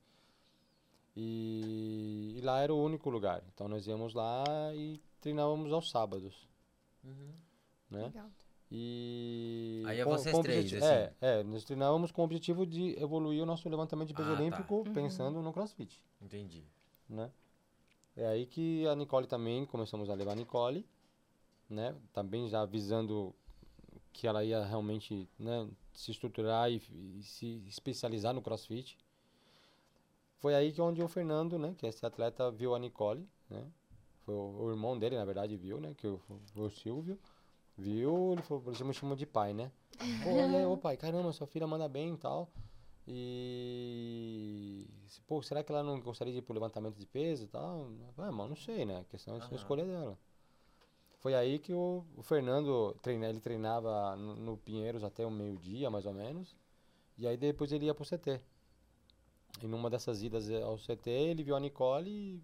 E, e lá era o único lugar. Então nós íamos lá e treinávamos aos sábados, Uhum. né? Legal. E Aí é com- vocês com três, objeti- assim? É, é, nós treinávamos com o objetivo de evoluir o nosso levantamento de peso Ah, tá. olímpico Uhum. pensando no CrossFit, Entendi. né? É aí que a Nicole também começamos a levar a Nicole, né? Também já visando que ela ia realmente, né, se estruturar e, e se especializar no CrossFit. Foi aí que onde o Fernando, né, que é esse atleta viu a Nicole, né? Foi o, o irmão dele, na verdade, viu, né, que o, o Silvio viu, ele falou, por isso me chamou de pai, né? Pô, aí, ô pai, caramba, sua filha manda bem e tal. E. Pô, será que ela não gostaria de ir pro levantamento de peso e tal? Ah, mano, não sei, né? A questão é a escolha dela. Foi aí que o, o Fernando treina, ele treinava no, no Pinheiros até o meio-dia, mais ou menos. E aí depois ele ia pro CT. E numa dessas idas ao CT, ele viu a Nicole e.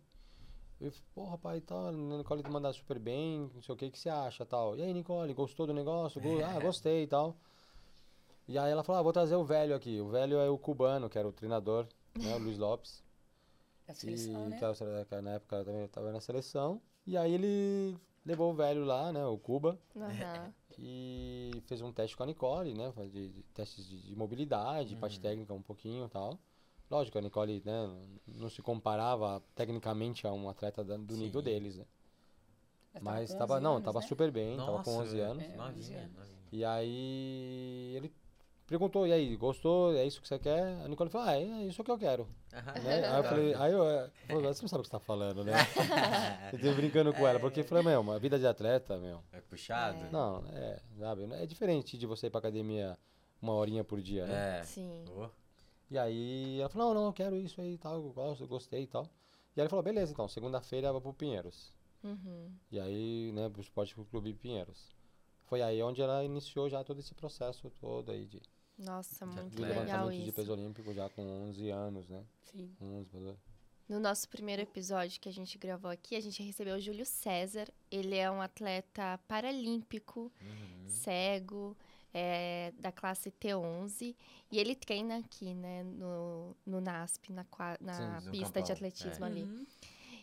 Eu falei, pô, rapaz, a Nicole te manda super bem, não sei o que, que você acha tal. E aí, Nicole, gostou do negócio? Go- (laughs) Ah, gostei e tal. E aí ela falou, ah, vou trazer o velho aqui. O velho é o cubano, que era o treinador, né, o Luiz Lopes. Da seleção, e né? que na época também estava na seleção. E aí ele levou o velho lá, né, o Cuba, Aham. (laughs) e fez um teste com a Nicole, né, de, de testes de, de mobilidade, parte Uhum. técnica um pouquinho e tal. Lógico, a Nicole, né, não se comparava tecnicamente a um atleta do nível Sim. deles, né. Mas Mas com tava, 11 não, anos, tava né? super bem, tava com Nossa, 11 anos. É, 11 Novinha, anos. novinha. E aí ele perguntou, e aí, gostou? É isso que você quer? A Nicole falou, ah, é isso que eu quero. né? Aí eu falei, aí eu, é, pô, você não sabe o que você tá falando, né? (laughs) eu tô brincando com ela, porque eu falei, meu, uma vida de atleta, meu. É puxado? Não, é, sabe, é diferente de você ir pra academia uma horinha por dia, né? É. Sim. Oh, E aí ela falou, não, não, eu quero isso aí e tal, eu gosto, eu gostei e tal. E aí ele falou, beleza, então, segunda-feira eu vou pro Pinheiros. Uhum. E aí, né, pro Esporte Clube Pinheiros. Foi aí onde ela iniciou já todo esse processo todo aí de, Nossa, De muito de legal levantamento de isso. peso olímpico já com 11 anos, né? Sim. 11, por aí. No nosso primeiro episódio que a gente gravou aqui, a gente recebeu o Júlio César. Ele é um atleta paralímpico, Uhum. cego, é, da classe T11. E ele treina aqui, né, no, no NASP, na, na Sim, pista de atletismo é. ali. Uhum.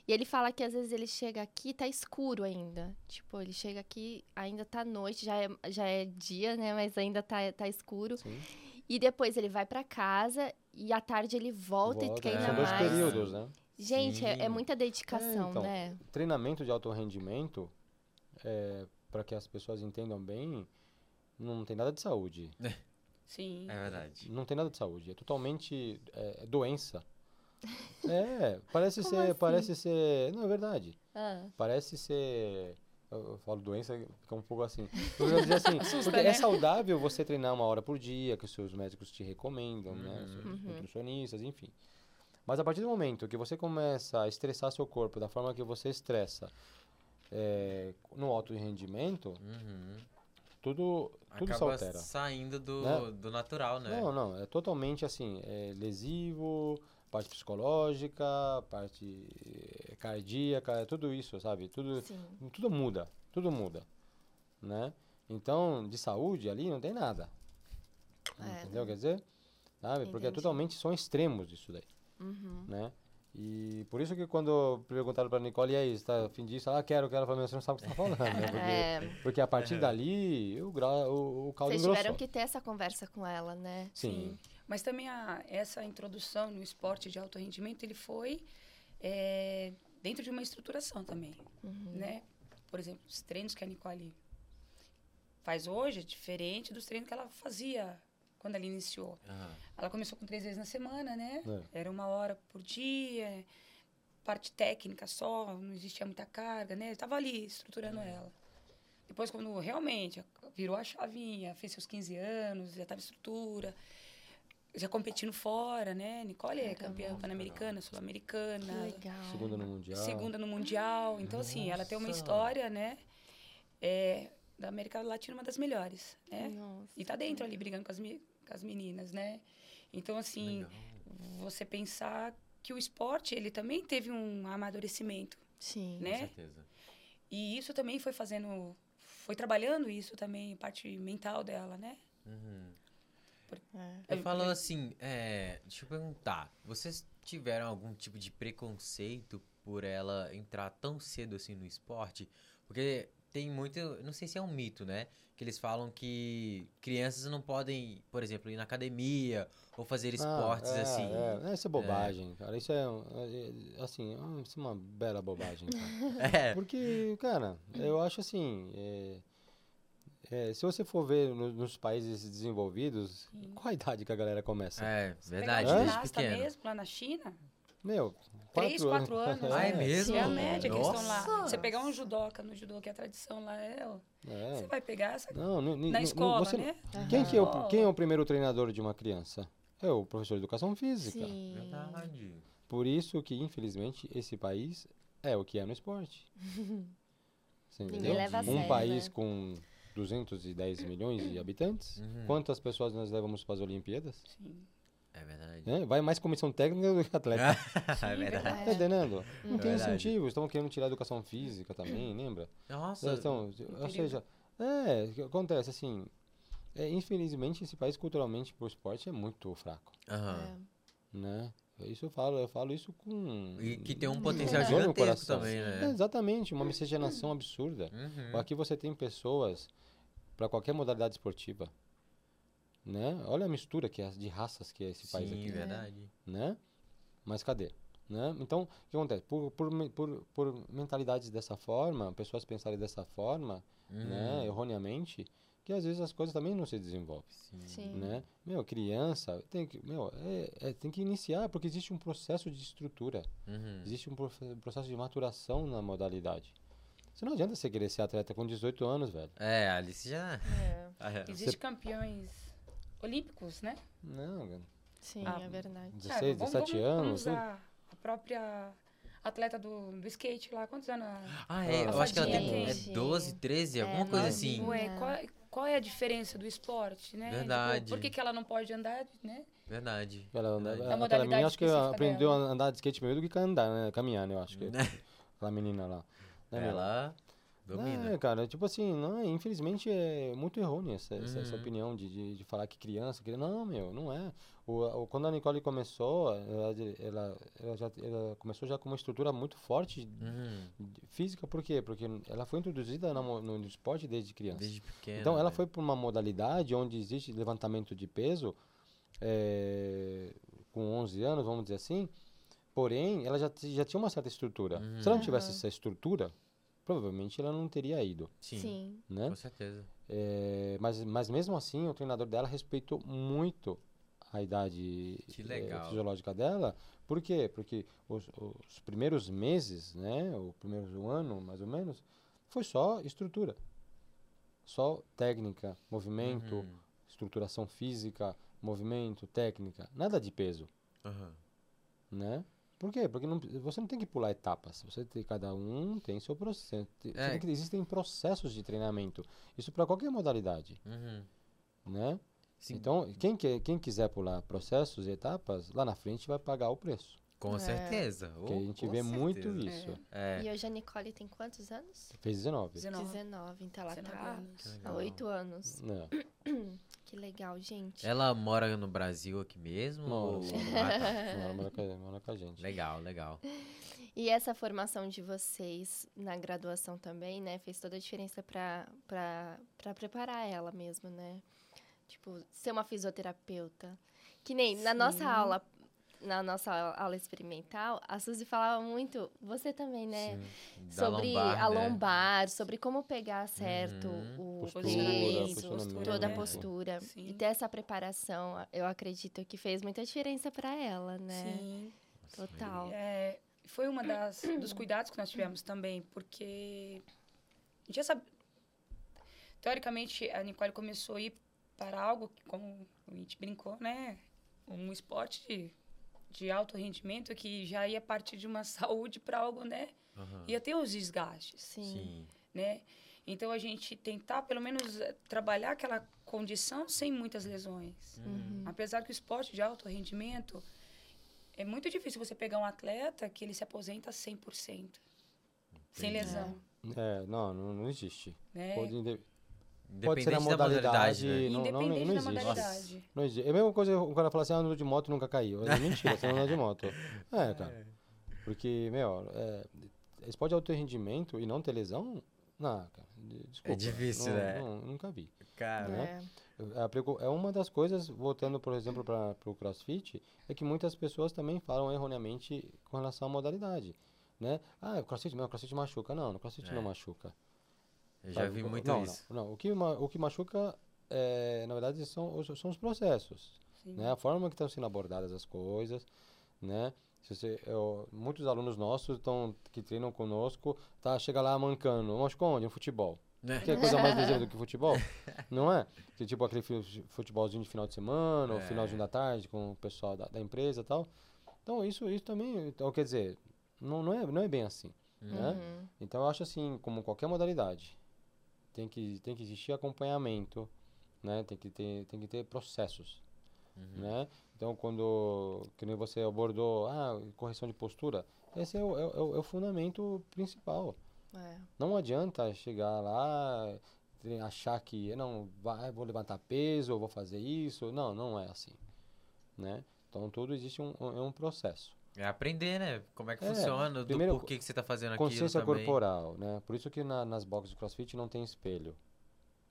E ele fala que às vezes ele chega aqui tá escuro ainda. Tipo, ele chega aqui, ainda tá noite, já é, já é dia, né? Mas ainda tá, tá escuro. Sim. E depois ele vai pra casa e à tarde ele volta, e Volta, treina São dois mais. períodos, né? Gente, é, é muita dedicação, É, então. né? Treinamento de alto rendimento, para que as pessoas entendam bem, não tem nada de saúde. Sim. É verdade. Não tem nada de saúde. É totalmente é, doença. (laughs) É, parece Como ser, assim? parece ser, não é verdade. Ah, Parece ser eu, falo doença, fica um pouco assim. Eu vou dizer assim, (laughs) Assusta, porque né? é saudável você treinar uma hora por dia, que os seus médicos te recomendam, né? Uhum. Seus Uhum. nutricionistas, enfim. Mas a partir do momento que você começa a estressar seu corpo da forma que você estressa é, no alto rendimento, Uhum. Tudo, tudo se Acaba altera. saindo do, Né? do natural, né? Não, não, é totalmente assim, é lesivo, parte psicológica, parte eh, cardíaca, é tudo isso, sabe? Tudo, sim. tudo muda, tudo muda, né? Então, de saúde ali não tem nada, É, entendeu? Quer dizer, sabe? Porque é Entendi. totalmente, são extremos disso daí, Uhum. né? E por isso que quando perguntaram pra Nicole, e aí, você tá afim disso? Ela, ah, quero, quero. Eu falei, "Mas você não sabe o que você tá falando, né? (laughs) Porque, É, porque a partir dali, o, grau, o, o caldo vocês engrossou. tiveram que ter essa conversa com ela, né? Sim, Mas também a, essa introdução no esporte de alto rendimento, ele foi é, dentro de uma estruturação também, Uhum. né? Por exemplo, os treinos que a Nicole faz hoje é diferente dos treinos que ela fazia quando ela iniciou. Aham. Ela começou com três vezes na semana, né? É. Era uma hora por dia, parte técnica só, não existia muita carga, né? Estava ali estruturando ela. Depois, quando realmente virou a chavinha, fez seus 15 anos, já estava estrutura, já competindo fora, né? Nicole é campeã pan-americana, sul-americana, legal. segunda no Mundial. segunda no Mundial. Então, assim, ela tem uma Nossa. história, né? É, da América Latina, uma das melhores, né? Nossa. E tá dentro ali brigando com as, as meninas, né? Então, assim, Legal. você pensar que o esporte, ele também teve um amadurecimento, Sim. né? Com certeza. E isso também foi fazendo, foi trabalhando isso também, parte mental dela, né? Uhum. É. Eu falo assim, é, deixa eu perguntar, vocês tiveram algum tipo de preconceito por ela entrar tão cedo assim no esporte? Porque tem muito, não sei se é um mito, né? Que eles falam que crianças não podem, por exemplo, ir na academia ou fazer esportes Ah, é, assim. É, isso é bobagem, cara. Isso é, é, assim, é isso é uma bela bobagem, cara. (laughs) É. Porque, cara, eu acho assim, é, é, se você for ver no- nos países desenvolvidos, qual a idade que a galera começa? É, Você pegar verdade, Hã? desde pequeno. mesmo, lá na China, Meu, três, quatro anos. (laughs) Ah, é né? mesmo? É a média que eles estão lá. Nossa! Você pegar um judoca no judô, que é a tradição lá, é, ó, É. você vai pegar essa Não, ni- na ni- escola, você- né? Quem, que é o, quem é o primeiro treinador de uma criança? É o professor de educação física. Sim. Verdade. Por isso que, infelizmente, esse país é o que é no esporte. (laughs) Você entendeu? leva a um sério, país né? com 210 milhões de habitantes. Uhum. Quantas pessoas nós levamos para as Olimpíadas? Sim. É verdade. Né? Vai mais comissão técnica do que atleta. (laughs) é verdade. Tá entendendo? Não tem Verdade. incentivo. Estão querendo tirar a educação física também, lembra? Nossa. Estão- ou seja, é, o que acontece assim. é, infelizmente, esse país culturalmente pro esporte é muito fraco, Aham. É. né? Isso eu falo, eu falo isso com E que tem um potencial dor no gigantesco coração. também, É, né? exatamente, uma miscigenação absurda. Uhum. Aqui você tem pessoas para qualquer modalidade esportiva, né? Olha a mistura que é de raças que é esse país Sim, aqui, verdade. né? Mas cadê? Né? Então, o que acontece? Por, por, por, por mentalidades dessa forma, pessoas pensarem dessa forma, né, Uhum. erroneamente, que às vezes as coisas também não se desenvolvem, Sim. Sim. né? Meu, criança tem que, meu, é, é- tem que iniciar, porque existe um processo de estrutura, Uhum. existe um processo de maturação na modalidade. Você não adianta você querer ser atleta com 18 anos, velho. É, a Alice já. É. (laughs) Ah, é. Existem campeões olímpicos, né? Não. Sim, Ah, é verdade. 16, vamos- 17 vamos- anos. Vamos tudo. usar a própria atleta do, do skate lá. Quantos anos? Ah, é. Eu A acho que ela tem é 12, 13, alguma É, coisa assim. Ué, qual, qual é a diferença do esporte, né? Verdade. Tipo, por que, que ela não pode andar, né? Verdade. Ela, verdade. ela- A aquela modalidade menina acho que aprendeu dela. a andar de skate melhor do que andar, né? Caminhar, né? Eu acho que. (laughs) aquela menina lá. Né? Ela domina. É, cara, tipo assim, não, infelizmente é muito errônea essa, essa, essa Uhum. opinião de, de, de falar que criança, que não, meu, não é. O, o- quando a Nicole começou, ela, ela, ela já ela começou já com uma estrutura muito forte Uhum. física, por quê? Porque ela foi introduzida na mo- no, esporte desde criança. Desde pequena. Então, ela né? foi para uma modalidade onde existe levantamento de peso é, com 11 anos, vamos dizer assim. Porém, ela já, já tinha uma certa estrutura. Se ela não tivesse Aham. essa estrutura, provavelmente ela não teria ido, Sim, Sim. né? com certeza. É, mas, mas mesmo assim, o treinador dela respeitou muito a idade legal. fisiológica dela. Por quê? Porque os, os primeiros meses, né, o primeiro ano, mais ou menos, foi só estrutura. Só técnica, movimento, Uhum. estruturação física, movimento, técnica, nada de peso, Aham. né? Por quê? Porque não- você não tem que pular etapas. Você tem, cada um tem seu processo. É. tem que- existem processos de treinamento. Isso para qualquer modalidade, Uhum. né? Sim, Então, quem, que, quem quiser pular processos e etapas, lá na frente vai pagar o preço. com É. certeza. Porque a gente com vê muito certeza. isso. É. E hoje a Nicole tem quantos anos? Fez 19. 19. 19, então ela 19 tá há oito anos. (clears throat) Não. Que legal, gente. Ela mora no Brasil aqui mesmo? Mora, ou- mora. Mora, mora, com, a gente. Legal, legal. E essa formação de vocês na graduação também, né, fez toda a diferença pra preparar ela mesmo, né? Tipo, ser uma fisioterapeuta. Que nem na nossa Sim. aula, na nossa aula experimental, a Suzy falava muito, você também, né? Sim. Sobre lombar, a né? lombar, sobre como pegar certo Uhum. o Postura, peso, posicionamento. toda a né? postura. Sim. E ter essa preparação, eu acredito que fez muita diferença pra ela, né? Sim. Total. É, foi uma das dos cuidados que nós tivemos também, porque a gente já sabe. Teoricamente, a Nicole começou a ir para algo que, como a gente brincou, né? Um esporte de, de alto rendimento que já ia partir de uma (laughs) saúde para algo, né? Aham. Ia ter os desgastes, Sim. Sim. né? Então a gente tentar pelo menos eh, trabalhar aquela condição sem muitas lesões. Uhum. Apesar que o esporte de alto rendimento é muito difícil você pegar um atleta que ele se aposenta 100%. Sem Entendi. lesão, É, não, não, não existe. né? Pode, pode ser a da modalidade. né? não, não, não, não da existe. modalidade. Não existe. É a mesma coisa o cara fala assim, ah, ando de moto e nunca caiu. É mentira, você não anda de moto. É, cara. Porque, meu, é, esporte de alto rendimento e não ter lesão, não, cara. de- Desculpa. difícil, não, né? Não, nunca vi. Cara, né? É. Preocu- É uma das coisas, voltando, por exemplo, para o crossfit, é que muitas pessoas também falam erroneamente com relação à modalidade. Né? Ah, o crossfit, meu, o crossfit machuca. Não, no crossfit É. não machuca. Eu já sabe? vi muito não, isso. Não, não. O, que, o que machuca, é, na verdade, são, os- são os processos. Sim. Né? A forma que estão sendo abordadas as coisas. Né? Se você, eu- muitos alunos nossos tão, que treinam conosco, tá, chega lá mancando. Machucou onde? No futebol. Né? Tem coisa mais (laughs) desejável do que futebol? Não é? Que tipo aquele fu- futebolzinho de final de semana, ou É. finalzinho da tarde com o pessoal da, da empresa e tal. Então, isso, isso também, então, quer dizer, não, não, é, não é bem assim. Né? Uhum. Então, eu acho assim, como qualquer modalidade, tem que, tem que existir acompanhamento, né? Tem que ter, tem que ter processos, Uhum. né? Então, quando, que nem você abordou, ah, correção de postura, esse é o, é o- é o- é o fundamento principal. É. Não adianta chegar lá e achar que não vai, vou levantar peso, vou fazer isso. Não, não é assim, né? Então tudo existe um, um, é um processo. É aprender, né? Como é que É, funciona, primeiro, do porquê que você tá fazendo aquilo Consciência também. corporal, né? Por isso que na- nas boxes de CrossFit não tem espelho.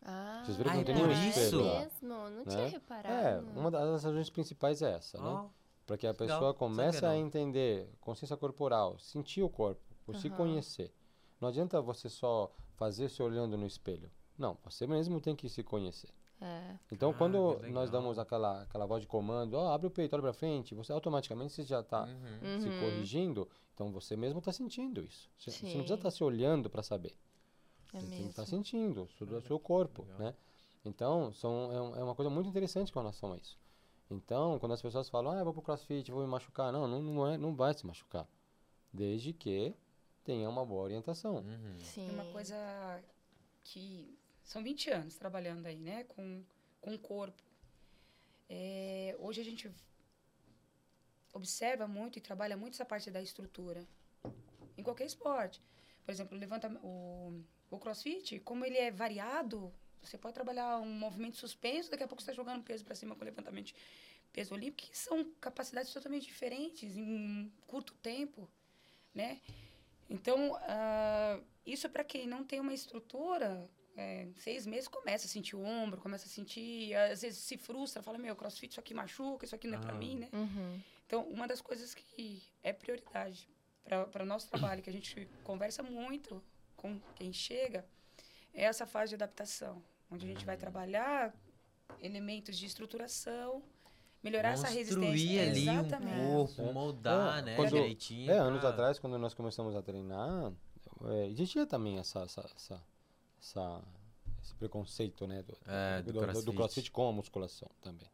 Ah, Vocês viram que não tem é nenhum espelho lá, mesmo? Não né? tinha reparado. É, uma das razões principais é essa, né? Ó, Para que a pessoa comece a não. entender consciência corporal, sentir o corpo, por se Aham. conhecer. Não adianta você só fazer se olhando no espelho. Não, você mesmo tem que se conhecer. É. Então, Ah, quando que nós damos aquela, aquela voz de comando, ó, abre o peito, olha pra frente, você automaticamente você já está uhum. se Uhum. corrigindo, então você mesmo está sentindo isso. Você, você não precisa estar se olhando para saber. É Você tem que mesmo. sentindo isso do Olha, seu corpo, legal. né? Então, são, é, um- é uma coisa muito interessante com relação a isso. Então, quando as pessoas falam, ah, eu vou pro crossfit, vou me machucar. Não, não, não, é, não vai se machucar. Desde que tenha uma boa orientação. Uhum. Sim. É uma coisa que são 20 anos trabalhando aí, né, com, com o corpo. É, hoje a gente observa muito e trabalha muito essa parte da estrutura em qualquer esporte. Por exemplo, levanta o, o CrossFit, como ele é variado, você pode trabalhar um movimento suspenso, daqui a pouco você está jogando peso para cima com levantamento peso olímpico, que são capacidades totalmente diferentes em um curto tempo, né? Então, uh, isso para quem não tem uma estrutura, é, seis meses começa a sentir o ombro, começa a sentir, às vezes se frustra, fala, meu, crossfit isso aqui machuca, isso aqui não é ah. para mim, né? Uhum. Então, uma das coisas que é prioridade para o nosso trabalho, que a gente conversa muito com quem chega, é essa fase de adaptação, onde a gente vai trabalhar elementos de estruturação, melhorar essa resistência. ali Exatamente. um corpo, moldar, é, né, quando, direitinho. É, anos atrás, quando nós começamos a treinar, é, existia também essa, essa, essa, essa, esse preconceito, né, do, é, do, do, crossfit. do crossfit com a musculação também.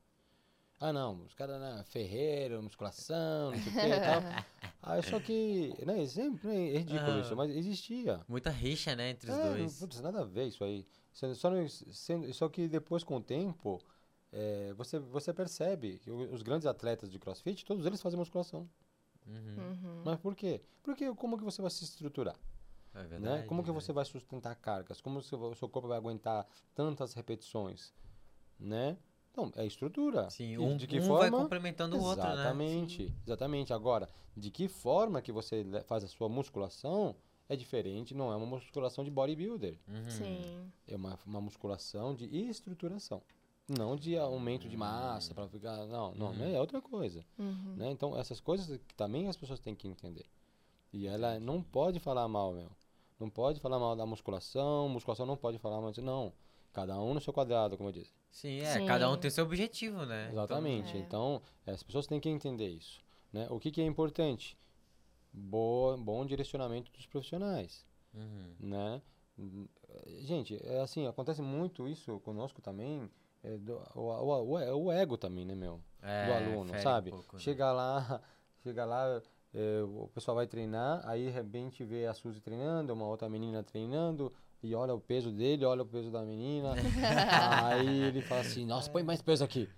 Ah, não, os caras, né, ferreiro, musculação, não sei o que e tal. (laughs) Ah, só que, né, sempre é ridículo ah, isso, mas existia. Muita rixa, né, entre os é, dois. Não, putz, nada a ver isso aí. Só, só, só que depois, com o tempo, é, você, você percebe que os grandes atletas de crossfit, todos eles fazem musculação. Uhum. Uhum. Mas por quê? Porque como que você vai se estruturar? É verdade, né? Como que você vai sustentar cargas? Como o seu corpo vai aguentar tantas repetições? Né? Então, é estrutura. Sim, um, de que um forma? vai complementando o outro, né? Exatamente, exatamente. Agora, de que forma que você faz a sua musculação é diferente, não é uma musculação de bodybuilder. Uhum. Sim. É uma, uma musculação de estruturação. Não de aumento de massa para ficar. Não, não, uhum. é outra coisa. Uhum. Né? Então, essas coisas que também as pessoas têm que entender. E ela não pode falar mal, meu. Não pode falar mal da musculação, musculação não pode falar mal disso. Não. Cada um no seu quadrado, como eu disse. Sim, é. Sim. Cada um tem seu objetivo, né? Exatamente. Então, é. então as pessoas têm que entender isso. Né? O que, que é importante? Boa, bom direcionamento dos profissionais. Uhum. Né? Gente, é assim, acontece muito isso conosco também. É do, o, o, o, o, ego também, né, meu? É, do aluno, sabe? Um pouco, né? chega lá, (laughs) chega lá, é, o pessoal vai treinar, aí de repente vê a Suzy treinando, uma outra menina treinando, e olha o peso dele, olha o peso da menina. (laughs) aí ele fala assim, nossa, põe mais peso aqui.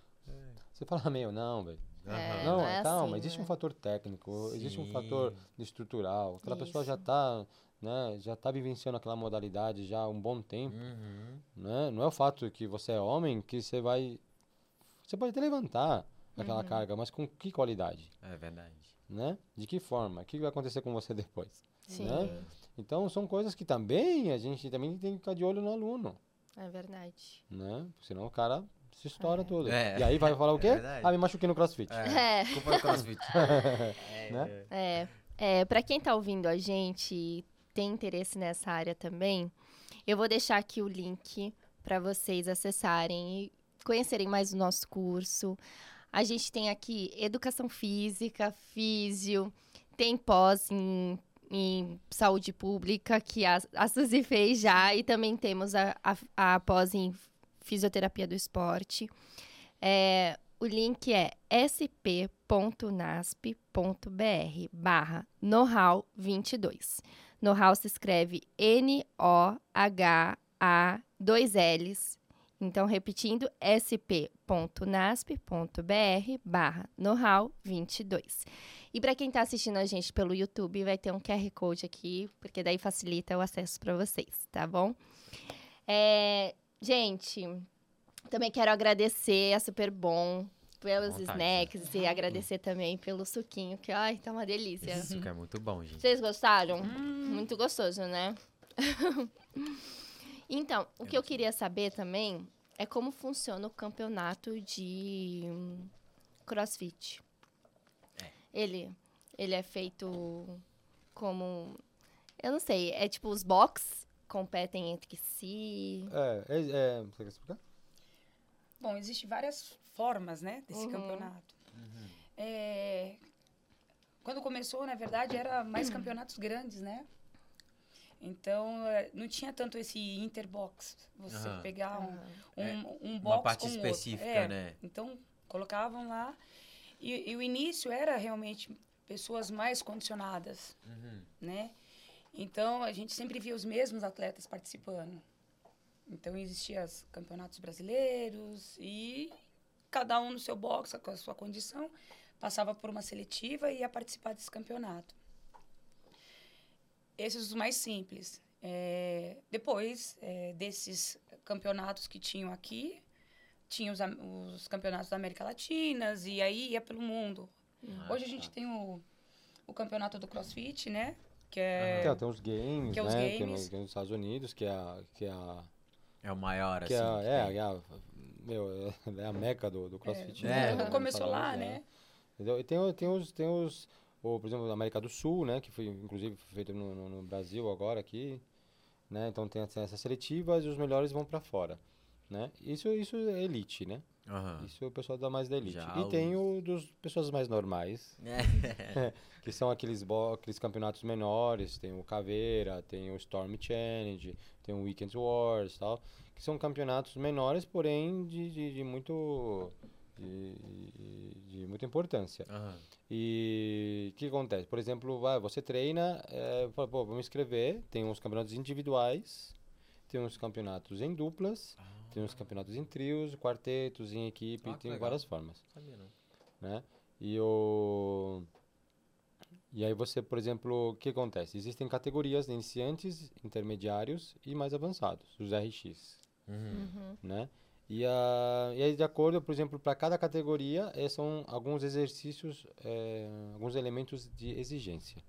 Você fala, meu, não, velho. É, não, não é calma, assim, existe né? um fator técnico, Sim. existe um fator estrutural. Aquela Isso. pessoa já está né, já está vivenciando aquela modalidade já há um bom tempo. Uhum. Né? Não é o fato que você é homem que você vai. Você pode até levantar aquela Uhum. carga, mas com que qualidade? É verdade. Né? De que forma? O que vai acontecer com você (laughs) depois? Sim, Né? Então são coisas que também a gente também tem que ficar de olho no aluno. é verdade. Né? Senão o cara se estoura É. todo. É. E aí vai falar o quê? É ah, me machuquei no crossfit. É. É. Culpa do crossfit. (laughs) é, Né? É, é para quem tá ouvindo a gente e tem interesse nessa área também, eu vou deixar aqui o link para vocês acessarem e conhecerem mais o nosso curso. A gente tem aqui educação física, físio, tem pós em, em saúde pública, que a, a Suzy fez já, e também temos a, a, a pós em fisioterapia do esporte. É, o link é sp.nasp.br barra know-how 22. Know-how se escreve N-O-H-A 2 L's. Então, repetindo, sp.nasp.br barra know-how 22. E para quem está assistindo a gente pelo YouTube, vai ter um QR Code aqui, porque daí facilita o acesso para vocês, tá bom? É, gente, também quero agradecer a Super Bom pelos Vontade, snacks e agradecer também pelo suquinho, que ai, tá uma delícia. Esse suco é muito bom, gente. Vocês gostaram? Muito gostoso, né? (laughs) então, o que eu queria saber também é como funciona o campeonato de hum, CrossFit. É. Ele, ele é feito como. Eu não sei, é tipo os box competem entre si. É, é, é, você quer explicar? Bom, existem várias formas, né, desse Uhum. campeonato. É, quando começou, na verdade, era mais campeonatos grandes, né? Então, é, não tinha tanto esse interbox. Você Aham. pegar um, É, um, um box Uma parte com o outro. específica, É, né? Então, colocavam lá. E, e o início era realmente pessoas mais condicionadas, Uhum. né? Então, a gente sempre via os mesmos atletas participando. Então, existiam os campeonatos brasileiros e cada um no seu box, com a sua condição, passava por uma seletiva e ia participar desse campeonato. Esses os mais simples. É, depois é, desses campeonatos que tinham aqui, tinha os, os campeonatos da América Latina, e aí ia pelo mundo. Ah, Hoje a gente tá. tem o, o campeonato do CrossFit, né? Que é... Tem, tem os games, que é os né? Que, games. que nos Estados Unidos, que é a. Que é a, É o maior, que assim. é, a- que é, tem. é a- meu, é a meca do, do CrossFit. É, né, É. nos começou lá, é. né? Entendeu? E tem, tem os, tem os o, por exemplo, na América do Sul, né, que foi inclusive feito no, no- no Brasil agora aqui, né? Então tem essa- essas seletivas e os melhores vão para fora, né? Isso isso é elite, né? Aham. Isso é o pessoal da mais da elite. Já e tem o dos pessoas mais normais, É. (laughs) que são aqueles aqueles campeonatos menores, tem o Caveira, tem o Storm Challenge, tem o Weekend Wars, tal, que são campeonatos menores, porém de, de, de muito de, de- de muita importância. Aham. E o que acontece? Por exemplo, vai, você treina, é, fala, pô, vamos escrever, tem uns campeonatos individuais, tem uns campeonatos em duplas, tem uns campeonatos em trios, quartetos, em equipe, Ah, tem legal. várias formas, Sabia não. né? E o e aí você, por exemplo, o que acontece? Existem categorias de iniciantes, intermediários e mais avançados, os RX, Uhum. Uhum. né? E, a, e aí, de acordo, por exemplo, para cada categoria, eh, são alguns exercícios, eh, alguns elementos de exigência,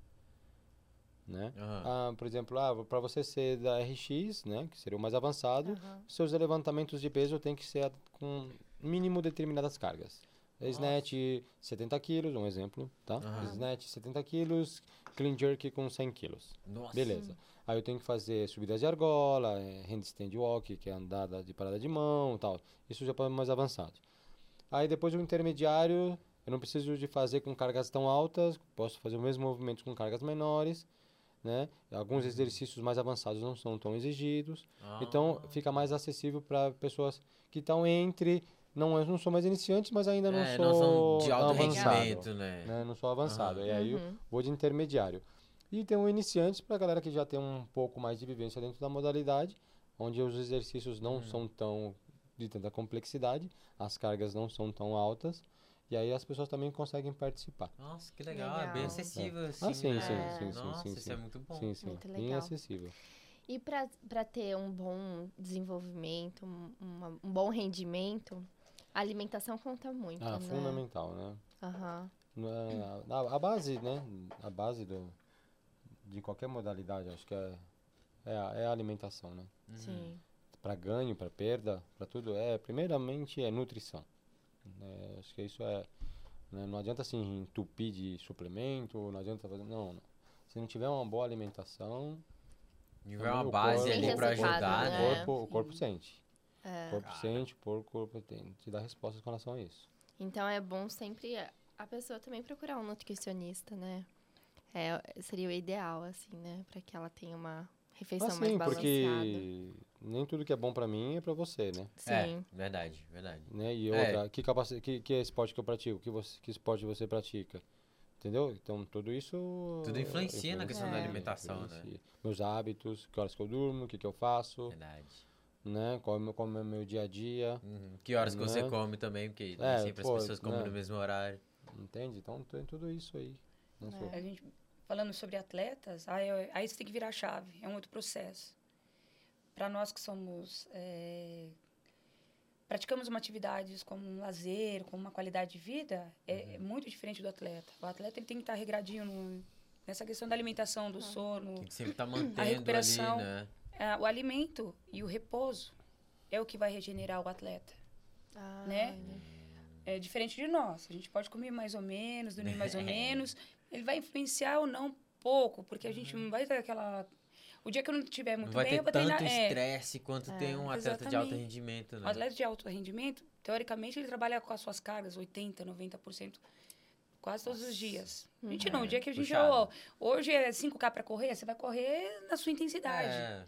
né? Aham. Ah, por exemplo, ah, para você ser da RX, né, que seria o mais avançado, Aham. seus levantamentos de peso têm que ser com mínimo determinadas cargas. Snatch 70 quilos, um exemplo, tá? Aham. Snatch 70 quilos, clean jerk com 100 quilos. Nossa. Beleza. Aí eu tenho que fazer subidas de argola, eh, handstand walk, que é andada de parada de mão tal. Isso já para mais avançado. Aí depois o intermediário, eu não preciso de fazer com cargas tão altas, posso fazer o mesmo movimento com cargas menores, né? Alguns exercícios mais avançados não são tão exigidos. Então Ah. fica mais acessível para pessoas que estão entre não, eu não sou mais iniciantes, mas ainda não É, sou não de alto avançado rendimento, né? né? Não sou avançado. Aham. E aí eu Uhum. vou de intermediário. E tem um iniciantes para galera que já tem um pouco mais de vivência dentro da modalidade, onde os exercícios não Uhum. são tão de tanta complexidade, as cargas não são tão altas, e aí as pessoas também conseguem participar. Nossa, que legal. É bem Legal. acessível, assim, Ah, sim, né? sim, sim, sim, Nossa, sim, isso sim. é muito bom. Sim, sim, Muito bem legal. acessível. E para ter um bom desenvolvimento, um, uma- um bom rendimento, a alimentação conta muito, Ah, né? fundamental, né? Aham. Não é- A, a base, né? A base do, de qualquer modalidade, acho que é, é, a, é a alimentação, né? Uhum. Sim. para ganho, para perda, para tudo é primeiramente é nutrição. né? acho que isso é né? não adianta assim entupir de suplemento, não adianta fazer não, não. Se não tiver uma boa alimentação, tiver uma o base corpo- ali pra resultado, ajudar, o né? né? corpo, o corpo sente. É. O corpo Cara. sente, o corpo, o corpo tem, te dá respostas com relação a isso. Então é bom sempre a pessoa também procurar um nutricionista, né? É, seria o ideal, assim, né? Para que ela tenha uma refeição mais Assim, balanceada. porque nem tudo que é bom para mim é para você, né? Sim. É, verdade, verdade. né? E É. outra, que, capaci que, que esporte que eu pratico? Que, você, que esporte você pratica? Entendeu? Então, tudo isso... Tudo influencia na questão da alimentação, né? influencia. Meus hábitos, que horas que eu durmo, o que, que eu faço, Verdade. né? Qual é o meu, como é o meu dia a dia, Uhum. Que horas que você Né? come também, porque nem É, sempre pô, as pessoas comem né? no mesmo horário. entende? Então, tem tudo isso aí. Né, Su? A gente, falando sobre atletas, aí, aí você tem que virar a chave, é um outro processo. Para nós que somos. é, praticamos uma atividade como um lazer, como uma qualidade de vida, é, é muito diferente do atleta. O atleta ele tem que estar regradinho no- nessa questão da alimentação, do sono. Tem que sempre estar mantendo recuperação. ali, né? É, o alimento e o repouso é o que vai regenerar o atleta. Ah, né? É diferente de nós. A gente pode comer mais ou menos, dormir mais ou (laughs) menos. Ele vai influenciar ou não pouco, porque a gente não vai ter aquela. O dia que eu não estiver muito Não vai bem, ter eu vou tanto treinar. É, estresse quanto tem um atleta de alto exatamente. rendimento, o né? atleta de alto rendimento, teoricamente, ele trabalha com as suas cargas, 80%, 90%, quase todos os dias. A gente não, o dia que a gente. ó, hoje é 5K para correr, você vai correr na sua intensidade É,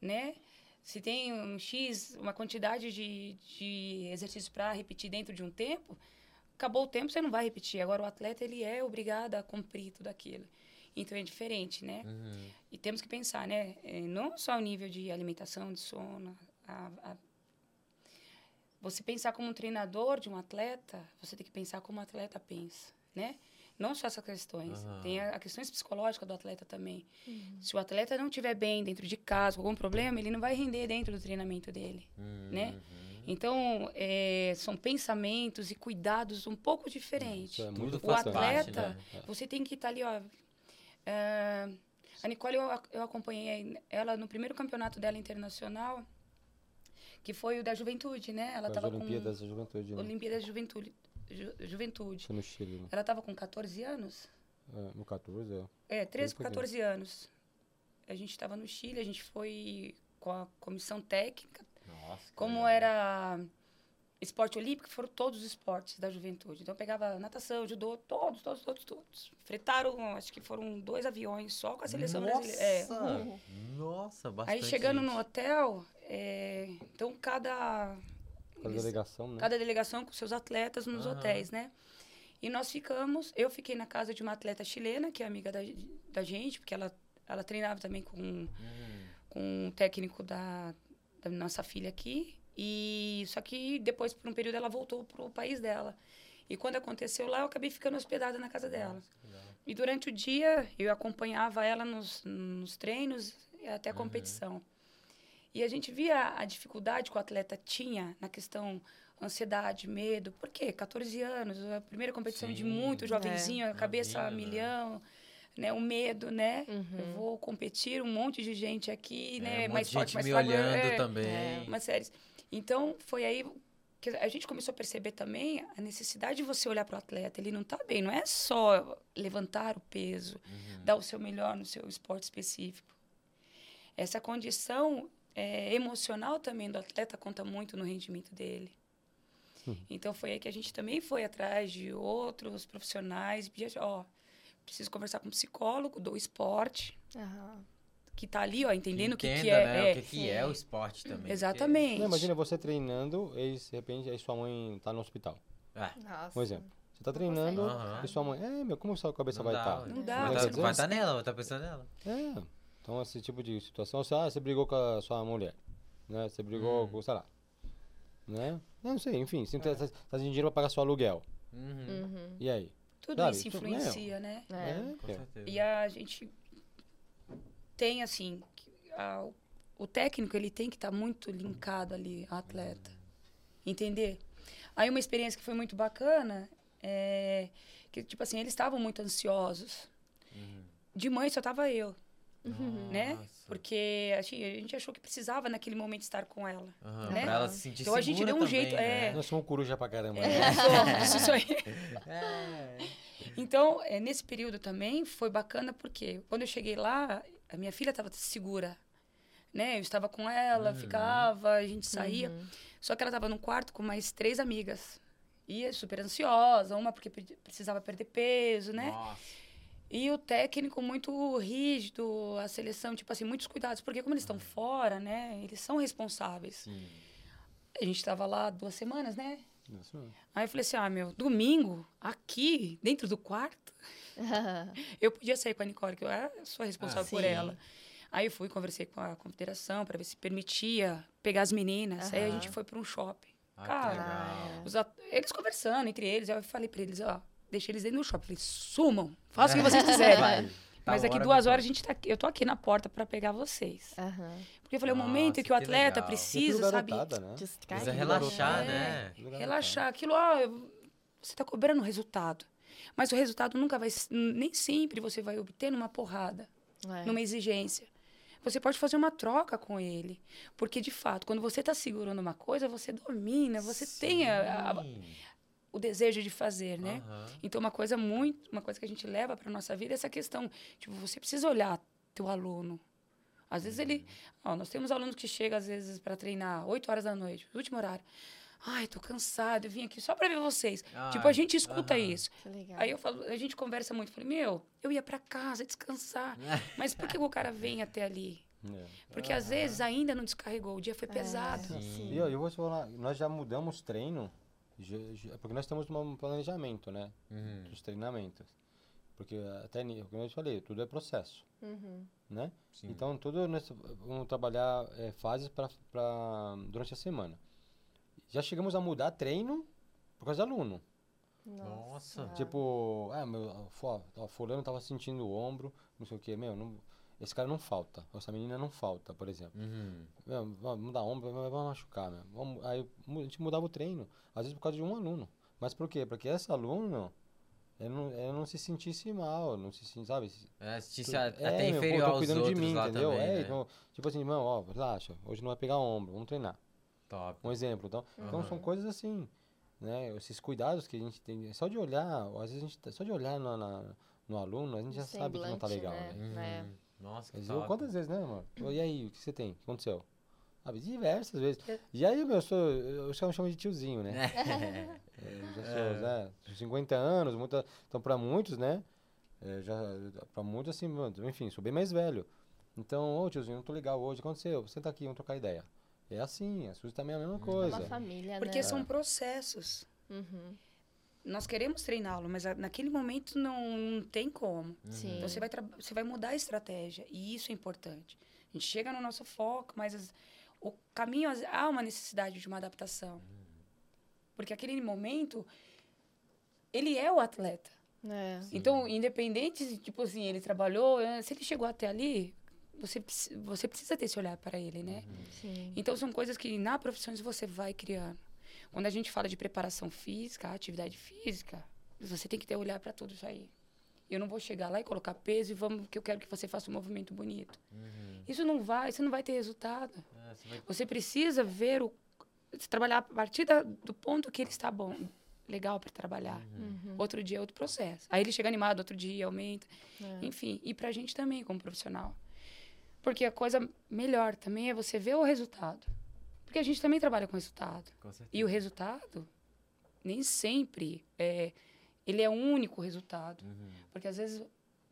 né? Se tem um X, uma quantidade de, de exercício para repetir dentro de um tempo, acabou o tempo, você não vai repetir. Agora, o atleta, ele é obrigado a cumprir tudo aquilo. Então, é diferente, né? uhum. E temos que pensar, né? eh, Não só o nível de alimentação, de sono, a, a- você pensar como um treinador de um atleta, você tem que pensar como o atleta pensa, né? Não só essas questões. Aham. Tem a, a questões psicológicas do atleta também. Se o atleta não estiver bem dentro de casa, com algum problema, ele não vai render dentro do treinamento dele. né? Então, é, são pensamentos e cuidados um pouco diferentes. É muito O atleta, né? você tem que estar ali, ó. é, a Nicole, eu, eu acompanhei ela no primeiro campeonato dela internacional, que foi o da juventude, né? Ela estava com Olimpíadas da Juventude. Né? Olimpíadas de Juventude. Ju- juventude. Foi no Chile, né? Ela estava com 14 anos. É, no 14, é. É, 13 por para 14 anos. A gente estava no Chile, a gente foi com a comissão técnica. Nossa, Como legal. era esporte olímpico, foram todos os esportes da juventude. Então, eu pegava natação, judô, todos, todos, todos, todos. Fretaram, acho que foram dois aviões só com a seleção brasileira. É. Nossa! Nossa, bastante Aí, chegando gente. no hotel, é, então, cada... Cada eles- delegação, né? cada delegação com seus atletas nos Aham. hotéis, né? E nós ficamos, eu fiquei na casa de uma atleta chilena, que é amiga da, da gente, porque ela, ela treinava também com, Hum, com um técnico da, da nossa filha aqui. E só que depois, por um período, ela voltou pro país dela. E quando aconteceu lá, eu acabei ficando hospedada na casa dela. nossa. E durante o dia, eu acompanhava ela nos, nos treinos e até a Uhum. competição. E a gente via a dificuldade que o atleta tinha na questão ansiedade, medo. Por quê? 14 anos, a primeira competição de Sim, muito jovenzinho, a cabeça a novinho, né? Né? O medo, né? Uhum. Eu vou competir, um monte de gente aqui, É, né? um monte mais de forte, gente mais me fraco, olhando é, também. É, umas séries. Então, foi aí que a gente começou a perceber também a necessidade de você olhar para o atleta. Ele não está bem, não é só levantar o peso, Uhum. dar o seu melhor no seu esporte específico. Essa condição é, emocional também do atleta conta muito no rendimento dele. Então, foi aí que a gente também foi atrás de outros profissionais. e pedia, ó, preciso conversar com um psicólogo do esporte, Aham. que está ali, ó, entendendo o que, que entenda, é. né, é. o que, que é o esporte também. Exatamente. Não, imagina você treinando e de repente aí sua mãe tá no hospital. É, Nossa. Um exemplo. Você tá treinando Aham. e sua mãe, é, meu, como sua cabeça não vai estar? ué. Não dá, tá- não vai estar nela, vai estar pensando nela. É. Então, esse tipo de situação, você, ah, você brigou com a sua mulher, né? Você brigou Hum. com, sei lá, né? Não sei, enfim, você tá, tá, tá sem dinheiro pra pagar seu aluguel. Uhum. Uhum. E aí? Tudo Sabe, isso influencia, né? É. Com meu. certeza. E a gente tem, assim, que a- o- técnico, ele tem que estar muito linkado ali ao atleta. Entender? Aí uma experiência que foi muito bacana é que, tipo assim, eles estavam muito ansiosos. Uhum. De mãe só tava eu, Uhum. né? Nossa. Porque assim, a gente achou que precisava naquele momento estar com ela. Aham, né? Pra ela se sentir Então a gente deu um também, jeito, né? é. Nós somos coruja pra caramba. É, né? (laughs) só, (laughs) isso aí. É. Então, é, nesse período também foi bacana porque quando eu cheguei lá, a minha filha estava segura, né? Eu estava com ela, Uhum. ficava, a gente saía. Uhum. Só que ela estava num quarto com mais três amigas. E super ansiosa, uma porque pre- precisava perder peso, né? Nossa. E o técnico muito rígido, a seleção, tipo assim, muitos cuidados, porque como eles estão fora, né? Eles são responsáveis. Sim. A gente estava lá duas semanas, né? Isso. Aí eu falei assim: ah, meu, domingo, aqui, dentro do quarto, (laughs) eu podia sair com a Nicole, que eu era sou responsável Ah, por sim. ela. Aí eu fui, conversei com a confederação para ver se permitia pegar as meninas. Aí a gente foi para um shopping. Ah, que Cara, legal. Os at- eles conversando entre eles, eu falei para eles: ó, deixa eles dentro do shopping. Falei, sumam, façam o que vocês quiserem. Vai. Tá Mas daqui duas horas a gente tá aqui, eu tô aqui na porta para pegar vocês. Aham. Porque eu falei, o momento em que o atleta legal. É precisa, sabe? né? Precisa relaxar, É. né? Relaxar. Aquilo, ó, eu- você está cobrando resultado. Mas o resultado nunca vai. Nem sempre você vai obter numa porrada, É. numa exigência. Você pode fazer uma troca com ele. Porque, de fato, quando você está segurando uma coisa, você domina, você tem a- a- Sim. O desejo de fazer, né? Aham. Então, uma coisa muito. Uma coisa que a gente leva para nossa vida é essa questão. Tipo, você precisa olhar teu aluno. Às vezes ele. Ó, nós temos alunos que chegam, às vezes, para treinar 8 horas da noite, último horário. Ai, tô cansado, eu vim aqui só para ver vocês. tipo, a gente escuta isso. Que legal. Aí eu falo, a gente conversa muito. Falei, meu, eu ia para casa descansar. (laughs) Mas por que o cara vem até ali? É. Porque às vezes ainda não descarregou, o dia foi pesado. É, Sim. sim. E ó, eu vou te falar, nós já mudamos treino, porque nós temos um planejamento, né? Uhum. Dos treinamentos. Porque até, como eu te falei, tudo é processo, Uhum. né? Sim. Então, tudo nós vamos trabalhar é, fases pra, pra, durante a semana. Já chegamos a mudar treino por causa de aluno. Nossa. Tipo, ah, meu, fulano tava sentindo o ombro, não sei o quê, meu, não- esse cara não falta, essa menina não falta, por exemplo. Uhum. Meu, vamos mudar ombro, vai machucar, meu. Vamos, aí a gente mudava o treino, às vezes por causa de um aluno. Mas por quê? Porque esse aluno, ele não, ele não se sentisse mal, não se sentisse, sabe? É, se Tu- se a- é, até meu, pô, inferior aos cuidando outros de mim, lá entendeu? também, é, né? então, tipo assim, irmão, ó, relaxa, hoje não vai pegar ombro, vamos treinar. Top. Um exemplo, então, então são coisas assim, né? Esses cuidados que a gente tem, só de olhar, às vezes a gente, tá- só de olhar no, na- no aluno, a gente já sabe que não tá legal, né? né? É. Nossa, que top. quantas vezes, né, amor? Ô, E aí, o que você tem? O que aconteceu? Sabe, diversas vezes. E aí, meu, eu, sou, eu chamo, chamo de tiozinho, né? (laughs) É, já sou, né, 50 anos, muita, então para muitos, né? É, já, para muitos, assim, mano, enfim, sou bem mais velho. Então, ô tiozinho, não tô legal hoje, o que aconteceu? Você tá aqui, vamos trocar ideia. É assim, a Suzy também é a mesma É coisa. uma família, Porque né? são processos. Uhum. Nós queremos treiná-lo, mas a- naquele momento não, não tem como. Sim. Então você vai, você vai mudar a estratégia. E isso é importante. A gente chega no nosso foco, mas as- o caminho às- há uma necessidade de uma adaptação. Porque aquele momento, ele é o atleta. É. Então, independente, tipo assim, ele trabalhou, eh, se ele chegou até ali, você, você precisa ter esse olhar para ele, né? Sim. Então, são coisas que na profissão você vai criando. Quando a gente fala de preparação física, atividade física, você tem que ter olhar para tudo isso aí. Eu não vou chegar lá e colocar peso e vamos que eu quero que você faça um movimento bonito. Uhum. Isso não vai, você não vai ter resultado. É, você vai- Você precisa ver o trabalhar a partir da- do ponto que ele está bom, legal para trabalhar. Uhum. Outro dia é outro processo. Aí ele chega animado, outro dia aumenta. É. Enfim, e pra gente também, como profissional. Porque a coisa melhor também é você ver o resultado. Porque a gente também trabalha com resultado. Com. E o resultado, nem sempre é, ele é o único resultado. Uhum. Porque às vezes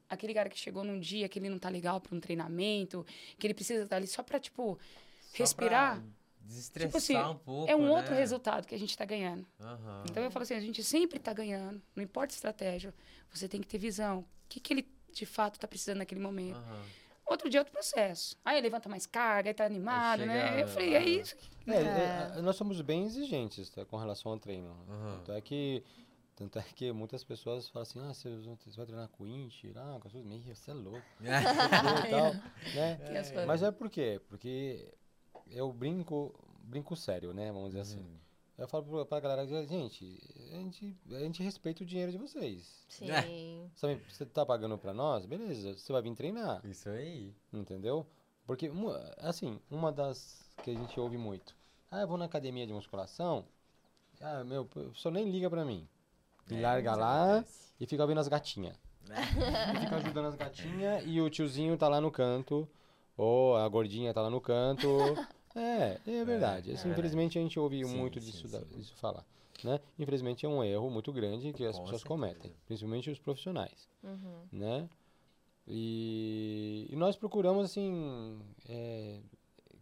aquele cara que chegou num dia que ele não tá legal para um treinamento, que ele precisa estar ali só pra, tipo, Só respirar. Desestressar Tipo assim, um pouco, é um né? outro resultado que a gente tá ganhando. Aham. Então eu falo assim, a gente sempre tá ganhando. Não importa a estratégia, você tem que ter visão. O que, que ele de fato tá precisando naquele momento. Aham. Outro dia, outro processo. Aí levanta mais carga, aí tá animado, chega né? Eu falei, é a- isso. que- É, é, nós somos bem exigentes tá, com relação ao treino. Aham. Tanto é que tanto é que muitas pessoas falam assim, ah, você, você vai treinar com o Inch? Ah, com Suzy, meu, você é louco. (laughs) e tal, né? (laughs) Coisas. Mas é por quê? Porque eu brinco, brinco sério, né? Vamos dizer assim. Eu falo pra, pra galera, gente, a gente, a gente respeita o dinheiro de vocês. Sim. Sabe, você tá pagando pra nós, beleza, você vai vir treinar, Isso aí. entendeu? Porque, assim, uma das que a gente ouve muito, ah, eu vou na academia de musculação, ah, meu, o professor nem liga pra mim. Me É, larga lá acontece. e fica vendo as gatinhas. (laughs) E fica ajudando as gatinhas e o tiozinho tá lá no canto, ou a gordinha tá lá no canto. É, é verdade. é Isso, verdade. infelizmente a gente ouve Sim, muito sim, disso, sim. da- disso falar. Né? Infelizmente é um erro muito grande que as Com pessoas certeza. cometem, principalmente os profissionais, Uhum. né? E, e nós procuramos assim é,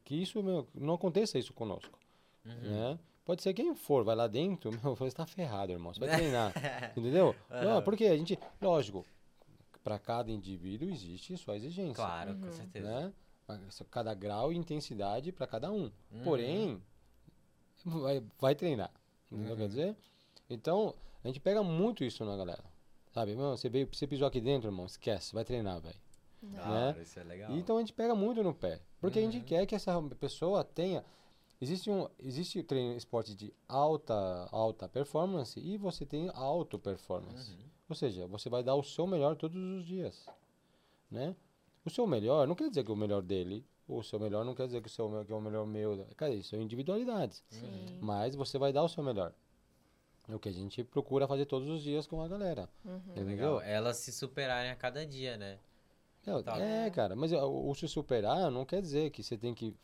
que isso meu, não aconteça isso conosco, Uhum. né? Pode ser quem for, vai lá dentro, (laughs) meu, você está ferrado, irmão. Você vai treinar, (laughs) entendeu? Não, Aham. porque a gente, lógico, para cada indivíduo existe sua exigência, Claro, com Uhum. certeza. né? Cada grau e intensidade para cada um. Uhum. Porém, vai, vai treinar. Entendeu o que eu Uhum. quer dizer? Então, a gente pega muito isso na galera. Sabe, irmão, você, veio, você pisou aqui dentro, irmão, esquece, vai treinar, velho. Hora, isso é legal. Então a gente pega muito no pé. Porque a gente Uhum. quer que essa pessoa tenha. Existe um existe treino esporte de alta alta performance e você tem alto performance. Uhum. Ou seja, você vai dar o seu melhor todos os dias, né? O seu melhor não quer dizer que é o melhor dele, o seu melhor não quer dizer que o seu que é o melhor meu. Cara, isso são individualidades. Sim. Mas você vai dar o seu melhor. É o que a gente procura fazer todos os dias com a galera. Uhum. É Entendeu? legal. Elas se superarem a cada dia, né? É, é, cara, mas o, o se superar não quer dizer que você tem que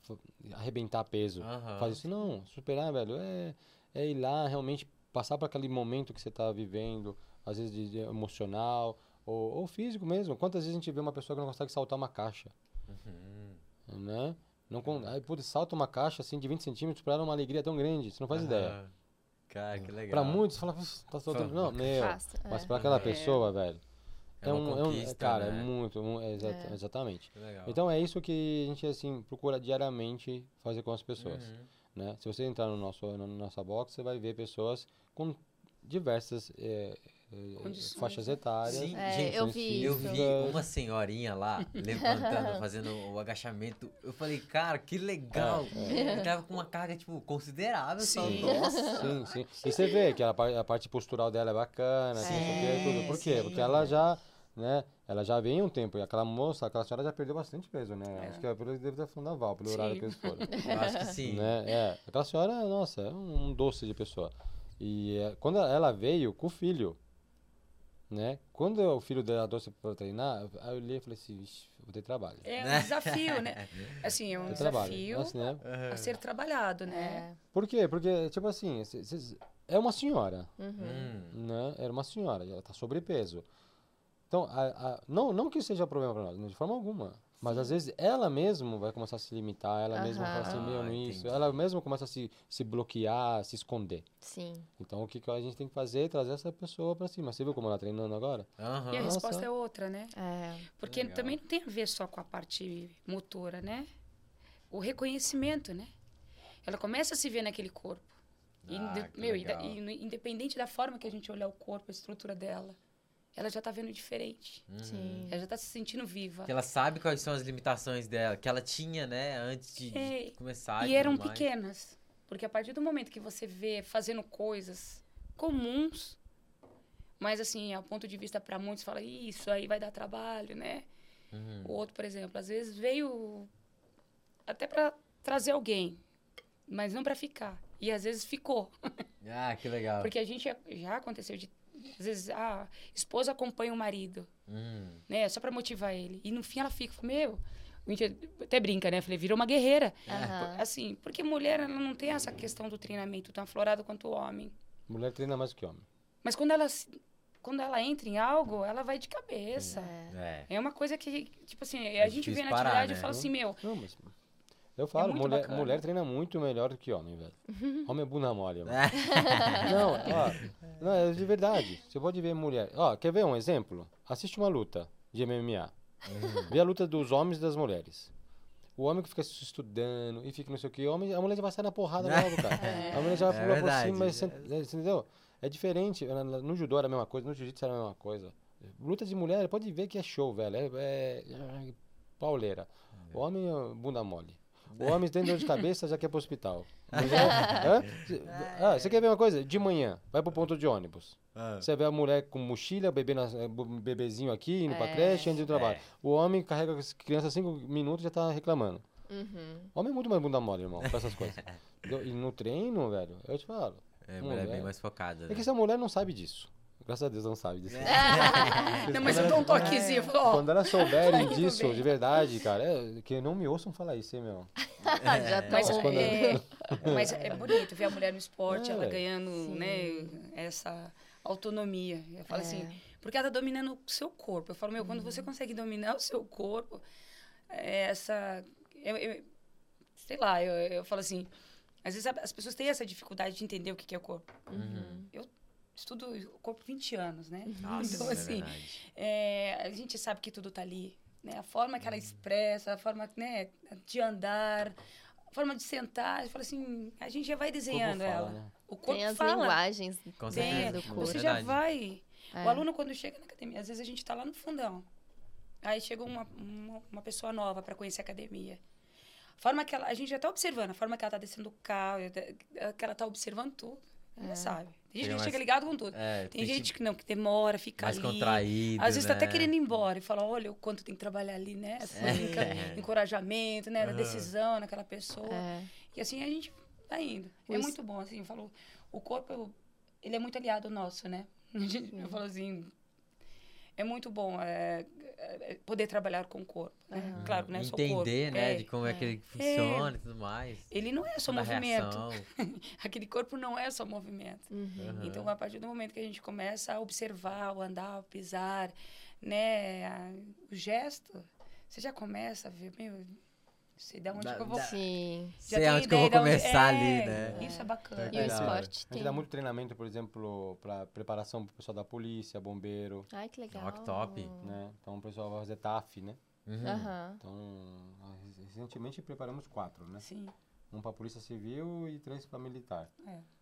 arrebentar peso. Aham. Faz isso, não. Superar, velho, é, é ir lá realmente passar para aquele momento que você tá vivendo, às vezes de, de emocional ou, ou físico mesmo. Quantas vezes a gente vê uma pessoa que não consegue saltar uma caixa, Uhum. né? Não, con- aí, putz, salta uma caixa assim de 20 centímetros pra ela é uma alegria tão grande, você não faz ideia. Aham. Cara, que legal. Pra muitos, fala, "Putz, tá saltando. Não, meu. (laughs) Afasta, Mas é. pra aquela É. pessoa, velho, É uma um, conquista, cara, é né? muito, um- é exa- É. exatamente. Então é isso que a gente assim procura diariamente fazer com as pessoas, Uhum. né? Se você entrar no nosso na nossa box, você vai ver pessoas com diversas eh, Condições, faixas etárias. Sim, É, gente, eu vi Eu vi uma senhorinha lá levantando, (laughs) fazendo o agachamento. Eu falei, cara, que legal. Eu tava com uma carga, tipo, considerável. Só, Sim. nossa. Sim, sim. E você vê que a, a parte postural dela é bacana, sei o quê, tudo. Por quê? sim. Porque ela já, né? Ela já vem um tempo. E aquela moça, aquela senhora já perdeu bastante peso, né? É. Acho que é pelo deve ter fundaval, pelo Sim. horário que eles foram. (laughs) Eu acho que sim. né? É, aquela senhora, nossa, é um doce de pessoa. E é, quando ela veio com o filho, né? Quando o filho dela trouxe pra treinar, aí eu olhei e falei assim, "Vixe, vou ter trabalho. É um desafio, né? (laughs) Assim, é um desafio Assim, né? a ser trabalhado, né? É. Por quê? Porque, tipo assim, é uma senhora, Uhum. Hum. né? Era uma senhora, e ela tá sobrepeso. Então, a- a- não, não que seja problema para nós, de forma alguma. Mas às vezes ela mesma vai começar a se limitar, ela mesma fala assim, meu, Ah, não isso. entendi. Ela mesma começa a se, se bloquear, se esconder. Sim. Então, o que, que a gente tem que fazer é trazer essa pessoa pra cima. Você viu como ela tá treinando agora? Aham. E a Nossa. resposta é outra, né? É. Porque Legal. também não tem a ver só com a parte motora, né? O reconhecimento, né? Ela começa a se ver naquele corpo. Ah, inde- meu, e e independente da forma que a gente olhar o corpo, a estrutura dela, ela já tá vendo diferente. Uhum. Sim. Ela já tá se sentindo viva. Que ela sabe quais são as limitações dela, que ela tinha, né, antes de, de É, começar. E tudo eram mais. pequenas. Porque a partir do momento que você vê fazendo coisas comuns, mas assim, ao ponto de vista para muitos, fala, "Ih, isso aí vai dar trabalho, né? Uhum. O outro, por exemplo, às vezes veio até para trazer alguém, mas não para ficar. E às vezes ficou. (laughs) Ah, que legal. Porque a gente já, já aconteceu de. Às vezes a esposa acompanha o marido, Hum. né? Só para motivar ele. E no fim ela fica, meu. A gente até brinca, né? Falei, virou uma guerreira. Aham. Assim, porque mulher ela não tem essa questão do treinamento tão aflorado quanto o homem. Mulher treina mais do que homem. Mas quando ela, quando ela entra em algo, ela vai de cabeça. É. É. É uma coisa que, tipo assim, É a gente vê na parar, atividade né? e fala assim, meu, Não, mas... Eu falo, muito mulher, bacana. mulher treina muito melhor do que homem, velho. (laughs) Homem é bunda mole, mano. É. (laughs) Não, ó, não, é de verdade. Você pode ver mulher. Ó, quer ver um exemplo? Assiste uma luta de MMA. Vê a luta dos homens e das mulheres. O homem que fica se estudando e fica não sei o que, o homem, a mulher já vai sair na porrada logo, cara. (laughs) A mulher já vai É pular por cima, você, você entendeu? É diferente. Na- na- No judô era a mesma coisa, no jiu-jitsu era a mesma coisa. Luta de mulher, pode ver que é show, velho. É, é- é pauleira. O homem é bunda mole. O homem tem dor de cabeça, já quer pro hospital. (laughs) Hã? Ah, você quer ver uma coisa? De manhã, vai pro ponto de ônibus. Ah. Você vê a mulher com mochila, bebê na, eh, bebezinho aqui, indo pra É. creche, indo do trabalho. É. O homem carrega as crianças cinco minutos e já tá reclamando. Uhum. O homem é muito mais bunda mole, irmão, pra essas coisas. (laughs) E no treino, velho, eu te falo. É, mulher é bem Mulher. mais focada. É né? que essa mulher não sabe disso. Graças a Deus não sabe disso. (laughs) (laughs) não, mas eu dou um toquezinho, ó, Quando elas souberem disso, bem. de verdade, cara, é, que não me ouçam falar isso, hein, meu. (laughs) Já tô Mas, quando- é, mas é bonito ver a mulher no esporte, É, ela ganhando, Sim. né, essa autonomia. Eu falo É. assim, porque ela tá dominando o seu corpo. Eu falo, meu, quando você consegue dominar o seu corpo, é essa... eu- eu- sei lá, eu, eu falo assim, às vezes as pessoas têm essa dificuldade de entender o que é o corpo. Uhum. Estudo o corpo 20 anos, né? Nossa, então, é assim, verdade. é, a gente sabe que tudo tá ali, né? A forma que ela expressa, a forma, né, de andar, a forma de sentar, eu falo assim, a gente já vai desenhando fala, ela. né? O corpo Tem as fala. linguagens Com Tem, certeza. do corpo. você já vai. É. O aluno quando chega na academia, às vezes a gente tá lá no fundão. Aí chega uma, uma, uma pessoa nova para conhecer a academia. A forma que ela, a gente já tá observando, a forma que ela tá descendo o carro, que ela tá observando tudo. Ela sabe. Tem gente Chega que chega ligado com tudo. É, Tem gente que não, que demora, fica mais ali. contraído. Às vezes tá até né? querendo ir embora e fala, olha o quanto tem que trabalhar ali, né? Assim, (laughs) É. encorajamento, né? Na Aham. decisão naquela pessoa. É. E assim a gente tá indo. É muito bom, assim, eu falo, o corpo, ele é muito aliado nosso, né? (laughs) A gente- Eu falo assim, é muito bom é, poder trabalhar com o corpo, né? Aham. Claro, é só o corpo. Entender, né, é. de como é, que ele funciona e tudo mais. Ele não é só toda a movimento. (laughs) Aquele corpo não é só movimento. Uhum. Então, a partir do momento que a gente começa a observar, o andar, o pisar, né, o gesto, você já começa a ver, meu, Sei de onde Da- que eu vou. Sim. Já Sei tem aonde que eu vou de onde- começar ali, é, né? Isso é bacana. E o É, esporte A tem. gente dá muito treinamento, por exemplo, para preparação pro pessoal da polícia, bombeiro, Ai, que legal. Que top. né? Então o pessoal vai fazer TAF, né? Uhum. Aham. Então, recentemente preparamos quatro, né? Sim. Um para polícia civil e três para militar.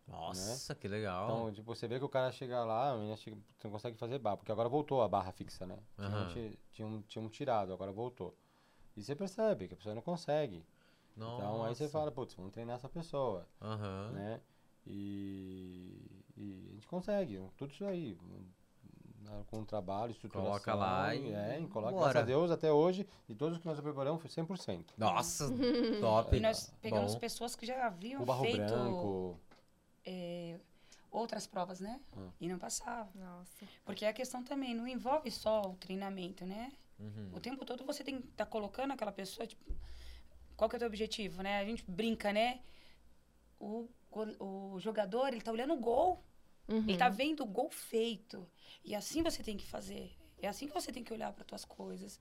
Nossa, que legal. Então, tipo, você vê que o cara chega lá, a menina chega, você não consegue fazer barra, porque agora voltou a barra fixa, né? Aham. Tinham, tinham, tinham tirado, agora voltou. E você percebe que a pessoa não consegue. Então aí você Nossa. fala, putz, vamos treinar essa pessoa, Aham. né? E, e a gente consegue, tudo isso aí. Com o trabalho, estruturação. Coloca lá e É, e coloca. bora. Graças a Deus, até hoje, de todos que nós preparamos, foi 100%. Nossa, (laughs) top. E nós pegamos Bom. pessoas que já haviam O barro feito branco. é, outras provas, né? Hum. E não passavam. Nossa. Porque a questão também não envolve só o treinamento, né? Uhum. O tempo todo você tem que estar colocando aquela pessoa, tipo, qual que é o teu objetivo, né? A gente brinca, né? O, o jogador, ele tá olhando o gol, Uhum. ele tá vendo o gol feito. E assim você tem que fazer. É assim que você tem que olhar para tuas coisas.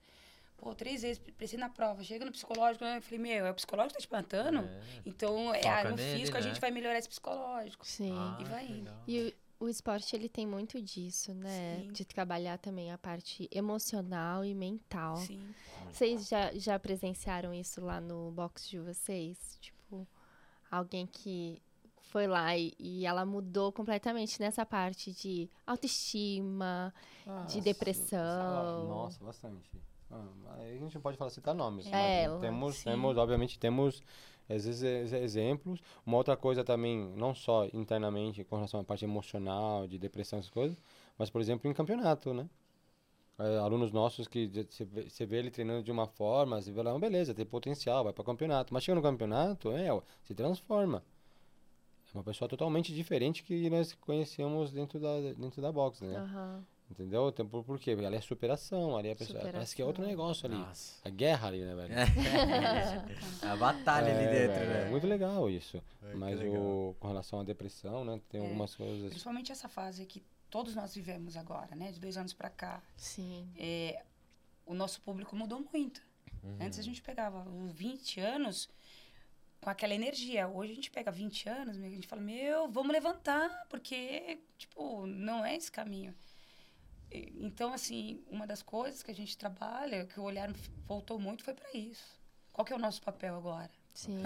Pô, três vezes prestei na prova, chega no psicológico, né? Eu falei, meu, é o psicológico que tá te matando? É. Então, é, ah, no nele, físico a né? gente vai melhorar esse psicológico. Sim. Ah, E vai que indo. E o, esporte, ele tem muito disso, né? Sim. De trabalhar também a parte emocional e mental. Sim. Vocês já, já presenciaram isso lá no box de vocês? Tipo, alguém que foi lá e, e ela mudou completamente nessa parte de autoestima. Ah, de depressão. Nossa, bastante. Ah, a gente não pode falar citar nomes. É, mas ela, temos, sim. temos, obviamente, temos esses ex- exemplos. Uma outra coisa também, não só internamente com relação à parte emocional, de depressão, essas coisas, mas, por exemplo, em campeonato, né? É, alunos nossos que você vê, ele treinando de uma forma, você vê lá, "Ah, beleza, tem potencial, vai para campeonato. Mas chega no campeonato, é, ó, se transforma. É uma pessoa totalmente diferente que nós conhecemos dentro da, dentro da box, né? Aham. Entendeu? Tem por, por quê? Porque ali é superação, ali é pessoa, parece que é outro Superação. negócio ali. Nossa. A guerra ali, né, velho? É (laughs) a batalha ali É, dentro, velho, né? É muito legal isso. É, Mas legal. o, com relação à depressão, né? Tem É. algumas coisas. Principalmente essa fase que todos nós vivemos agora, né? De dois anos para cá. Sim. É, o nosso público mudou muito. Uhum. Antes a gente pegava os 20 anos com aquela energia. Hoje a gente pega 20 anos, a gente fala, meu, vamos levantar, porque, tipo, não é esse caminho. Então, assim, uma das coisas que a gente trabalha, que o olhar voltou muito, foi para isso. Qual que é o nosso papel agora? Sim.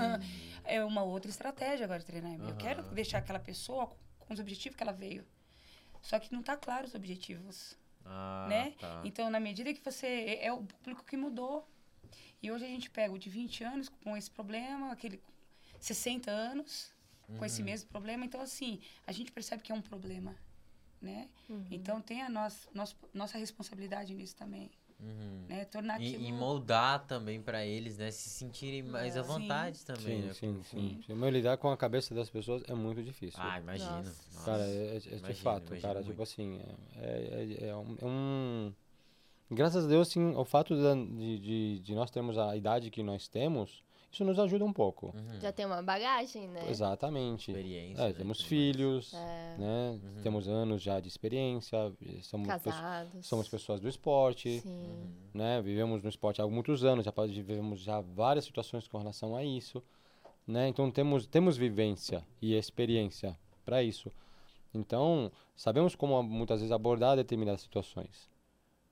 É uma outra estratégia agora de treinar. Eu Aham. quero deixar aquela pessoa com- os objetivos que ela veio. Só que não tá claro os objetivos Ah, né? tá. Então, na medida que você. É é o público que mudou. E hoje a gente pega o de 20 anos com esse problema, aquele 60 anos com esse Uhum. mesmo problema. Então, assim, a gente percebe que é um problema, né? Uhum. Então, tem a nossa, nossa, nossa responsabilidade nisso também, Uhum. né? Tornar E, aquilo... e moldar também pra eles, né? Se sentirem mais à Sim. vontade também, Sim, né? sim, sim. sim. Mas lidar com a cabeça das pessoas é muito difícil. Ah, imagino. Nossa. Cara, é, é- é de Imagino, fato, imagino cara, muito. tipo assim, é, é, é um, é um- Graças a Deus, sim, o fato de, de, de nós termos a idade que nós temos, isso nos ajuda um pouco. Uhum. Já tem uma bagagem, né? Exatamente. Experiência. É, né, temos filhos, É, né? Uhum. Temos anos já de experiência, somos, casados. somos pessoas do esporte, Sim. Uhum. né? Vivemos no esporte há muitos anos, já vivemos já várias situações com relação a isso, né? Então temos temos vivência e experiência para isso. Então sabemos como muitas vezes abordar determinadas situações,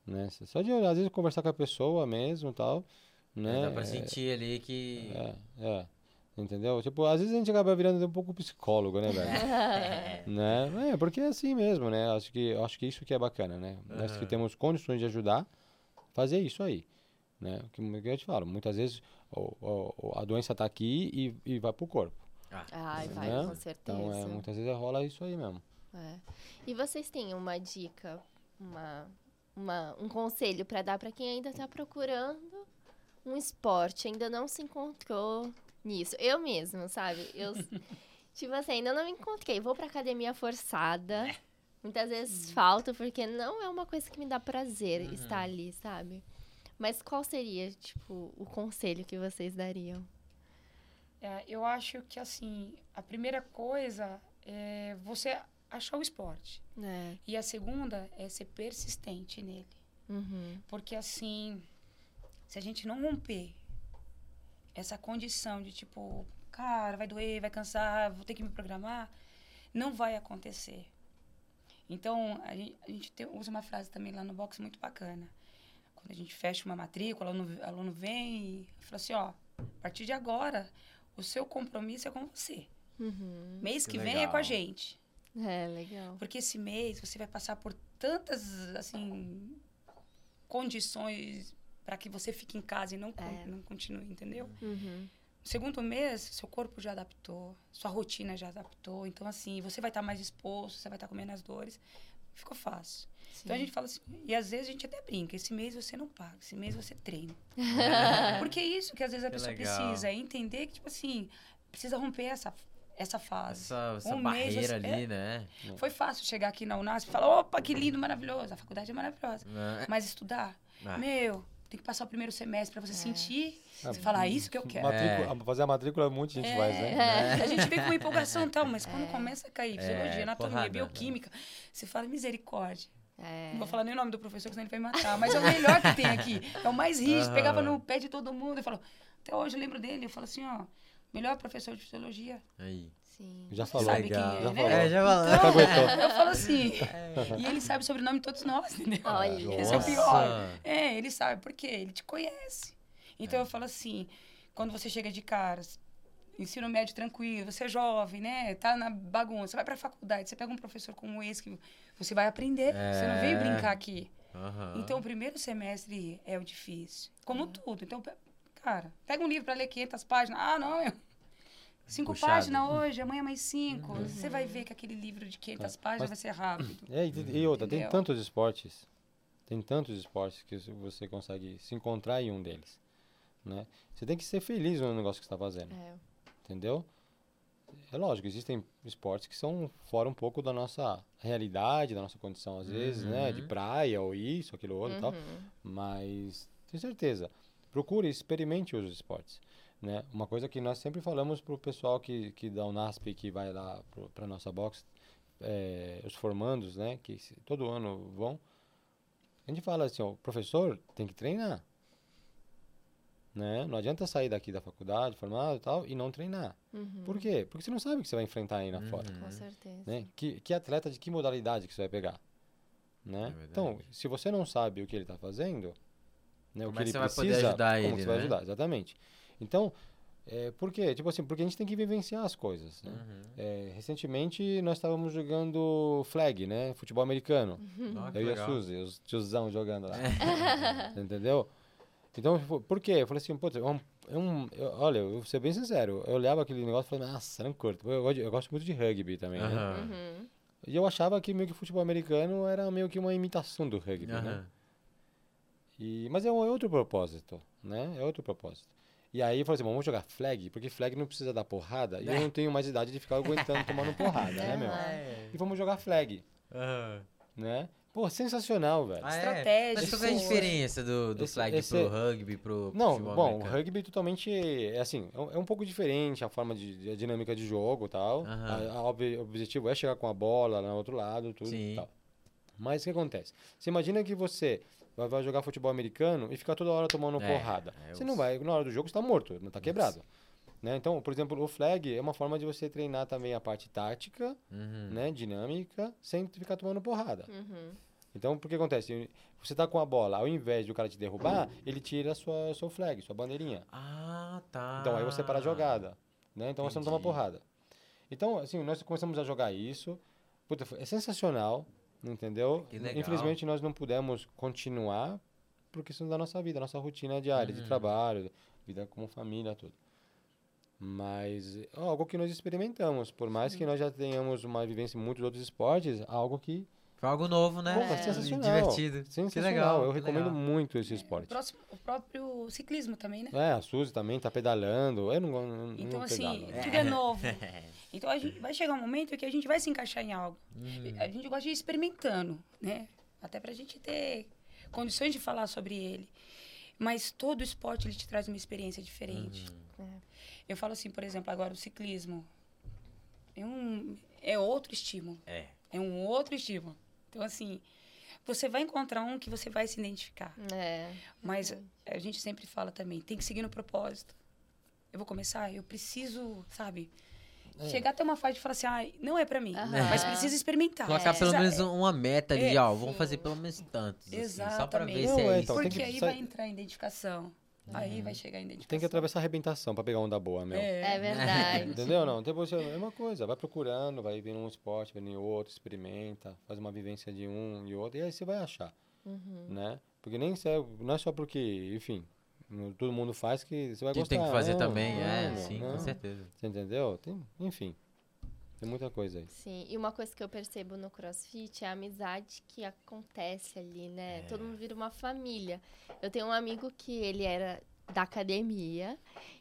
né? Só de às vezes conversar com a pessoa mesmo, tal, né? Dá pra É, sentir ali que. é, é. Entendeu? Tipo, às vezes a gente acaba virando um pouco psicólogo, né, velho? (laughs) É. né? É, porque é assim mesmo, né? Acho que, acho que isso que é bacana, né? Nós que temos condições de ajudar, fazer isso aí, né? O que, que eu te falo, muitas vezes o- a doença tá aqui e, e vai pro corpo, vai, né? com certeza. Então, é, muitas vezes rola isso aí mesmo. É. E vocês têm uma dica, uma, uma- um conselho para dar para quem ainda está procurando um esporte, ainda não se encontrou nisso? Eu mesmo, sabe? Eu, (laughs) tipo assim, ainda não me encontrei. Vou para academia forçada. Muitas vezes falto porque não é uma coisa que me dá prazer Uhum. estar ali, sabe? Mas qual seria, tipo, o conselho que vocês dariam? É, eu acho que, assim, a primeira coisa é você achar o esporte. É. E a segunda é ser persistente nele. Uhum. Porque assim, se a gente não romper essa condição de tipo, cara, vai doer, vai cansar, vou ter que me programar, não vai acontecer. Então, a gente, a gente tem, usa uma frase também lá no box muito bacana. Quando a gente fecha uma matrícula, o aluno, aluno vem e fala assim, ó, a partir de agora, o seu compromisso é com você. Uhum. Mês Que que, vem é com a legal. gente. É, legal. Porque esse mês você vai passar por tantas, assim, condições para que você fique em casa e não, É. não continue, entendeu? Uhum. No segundo mês, seu corpo já adaptou, sua rotina já adaptou. Então, assim, você vai estar mais exposto, você vai estar com menos dores. Ficou fácil. Então, a gente fala assim, e às vezes a gente até brinca, esse mês você não paga, esse mês você treina. (laughs) Porque é isso que às vezes a Que pessoa legal. precisa, é entender que, tipo assim, precisa romper essa, essa fase. Essa, essa Um mês barreira você- ali, é. né? Foi fácil chegar aqui na Unasp e falar, opa, que lindo, maravilhoso, a faculdade é maravilhosa. Né? Mas estudar, Ah. meu, tem que passar o primeiro semestre para você sentir, Ah, você falar, "É isso que eu quero. Matrícula- Fazer a matrícula, muita gente É, faz, né? (laughs) A gente vem com empolgação e tal, mas quando começa a cair fisiologia, É, anatomia, porrada. bioquímica, você fala misericórdia. É. Não vou falar nem o nome do professor, que senão ele vai me matar. Mas é o melhor que tem aqui. É o mais rígido. Aham. Pegava no pé de todo mundo. Eu falo, até hoje eu lembro dele. Eu falo assim, ó, melhor professor de fisiologia. Aí. Sim. Já falou. Sabe quem Legal. é, Já né? falou. É, já falou. Já aguentou. Eu falo assim. E ele sabe o sobrenome de todos nós, entendeu? Olha. Esse é o pior. É, ele sabe por quê? Ele te conhece. Então eu falo assim, quando você chega de cara, ensino médio tranquilo, você é jovem, né? Tá na bagunça, vai pra faculdade, você pega um professor como esse que você vai aprender. Você não veio É. brincar aqui. Aham. Então o primeiro semestre é o difícil. Como tudo. Então, cara, pega um livro pra ler 500 páginas. Ah, não, eu... Cinco Puxado. páginas hoje, amanhã mais cinco. Você vai ver que aquele livro de 500 páginas vai ser rápido. É, e, e outra, tem Entendeu? tantos esportes, tem tantos esportes que você consegue se encontrar em um deles, né? Você tem que ser feliz no negócio que você está fazendo, É. entendeu? É lógico, existem esportes que são fora um pouco da nossa realidade, da nossa condição, às vezes, né? De Uhum. praia ou isso, aquilo outro e tal. Uhum. Mas, tenho certeza, procure, experimente os esportes. Né? Uma coisa que nós sempre falamos para o pessoal que, que dá o NASP, que vai lá para a nossa box, é, os formandos, né, que se- todo ano vão, a gente fala assim, ó, o professor tem que treinar. Né? Não adianta sair daqui da faculdade, formado e tal, e não treinar. Uhum. Por quê? Porque você não sabe o que você vai enfrentar aí na fora Uhum. Com certeza. né? Que, que atleta de que modalidade que você vai pegar, né? É então, se você não sabe o que ele está fazendo, né, o Como que que ele você vai poder precisa, ajudar como ele, você vai né? ajudar? Exatamente. Então, é, por quê? Tipo assim, porque a gente tem que vivenciar as coisas, né? Uhum. É, recentemente nós estávamos jogando flag, né? Futebol americano. Ó, que Eu e a. Suzy, os tiozão jogando lá. (laughs) Entendeu? Então, por quê? Eu falei assim, putz, é um, é um- eu- olha, eu vou ser bem sincero, eu olhava aquele negócio e falei, nossa, não curto. Eu, eu gosto muito de rugby também, né? Aham. Uhum. E eu achava que meio que o futebol americano era meio que uma imitação do rugby, né? E, mas é um é outro propósito, né? É outro propósito. E aí eu falei assim, bom, vamos jogar flag, porque flag não precisa dar porrada, e eu não tenho mais idade de ficar aguentando tomando porrada, né, meu? É. E vamos jogar flag, Aham. né? Pô, sensacional, velho. Ah, é? Estratégia, Mas qual é a diferença do, do Esse- flag esse- pro rugby, pro Não, futebol bom, o americano? rugby totalmente, é assim, é um, é um pouco diferente a forma de, a dinâmica de jogo e tal. Aham. A- a O objetivo é chegar com a bola no outro lado, tudo Sim. e tal. Mas o que acontece? Você imagina que você vai, vai jogar futebol americano e ficar toda hora tomando É, porrada. é, Você eu- não vai, na hora do jogo você tá morto, não tá quebrado. Né? Então, por exemplo, o flag é uma forma de você treinar também a parte tática, Uhum. né, dinâmica, sem ficar tomando porrada. Uhum. Então, o que acontece? Você tá com a bola, ao invés de o cara te derrubar, ele tira a sua seu flag, sua bandeirinha. Ah, tá. Então aí você para a jogada, né? Então você não toma Entendi. porrada. Então, assim, nós começamos a jogar isso. Puta, é sensacional, entendeu? Infelizmente nós não pudemos continuar por questão da nossa vida, nossa rotina diária de Uhum. trabalho, vida como família, tudo. Mas é algo que nós experimentamos, por mais que nós já tenhamos uma vivência em muitos outros esportes, algo que Foi algo novo, né? Pô, é sensacional. Divertido. sensacional. Que legal. Eu que recomendo legal. muito esse O, esporte. próximo- o próprio ciclismo também, né? É, a Suzy também tá pedalando. Eu não, não, Então, não assim, pedalo. tudo é (laughs) novo. (laughs) Então, a gente vai chegar um momento que a gente vai se encaixar em algo. Hum. A gente gosta de ir experimentando, né? Até pra gente ter condições de falar sobre ele. Mas todo esporte, ele te traz uma experiência diferente. Uhum. É. Eu falo assim, por exemplo, agora o ciclismo. É, um, é outro estímulo. É. É um outro estímulo. Então, assim, você vai encontrar um que você vai se identificar. É. Mas a gente sempre fala também, tem que seguir no propósito. eu vou começar, eu preciso, sabe? É. Chegar até uma fase de falar assim, ah, não é pra mim, Aham. mas precisa experimentar. Colocar pelo Precisa- menos uma meta ali é, de, ó, vamos sim. fazer pelo menos tantos. Assim, só pra Exatamente. ver Não, se é, é, isso. então, Porque que aí vai entrar a identificação. Aí vai chegar a identificação. Tem que atravessar a arrebentação pra pegar onda boa, meu. É verdade. (laughs) Entendeu? Não, depois é a mesma coisa. Vai procurando, vai vendo um esporte, vendo em outro, experimenta, faz uma vivência de um e outro, e aí você vai achar, Uhum. né? Porque nem só, não é só porque, enfim, todo mundo faz que você vai Que gostar. tem que fazer não, também, não, é, meu, sim, não. com certeza. Você entendeu? Tem, enfim, tem muita coisa aí. Sim, e uma coisa que eu percebo no CrossFit é a amizade que acontece ali, né? Todo mundo vira uma família. Eu tenho um amigo que ele era da academia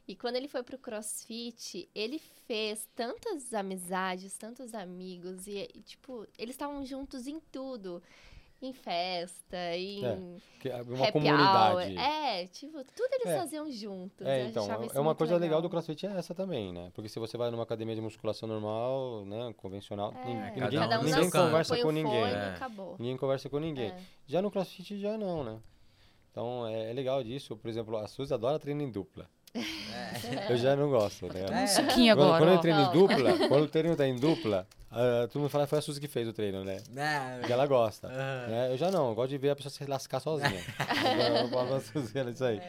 e quando ele foi pro CrossFit, ele fez tantas amizades, tantos amigos e, e, tipo, eles estavam juntos em tudo. Em festa, em Que é uma happy comunidade. hour. É, tipo, tudo eles É. faziam juntos. É, então, é- é uma coisa legal do CrossFit é essa também, né? Porque se você vai numa academia de musculação normal, né, convencional, É, nin- cada ninguém, um ninguém conversa com ninguém. fone É. acabou. Ninguém conversa com ninguém. É. Já no CrossFit já não, né? Então é, é legal disso. Por exemplo, a Suzy adora treino em dupla. Eu já não gosto, né? Um suquinho Quando, agora, quando eu treino em dupla, quando o treino tá em dupla, ah, todo mundo fala que foi a Suzy que fez o treino, né? É, Porque ela gosta. Aham. né? Eu já não, eu gosto de ver a pessoa se lascar sozinha. (laughs) eu não falo pra Suzy nisso aí.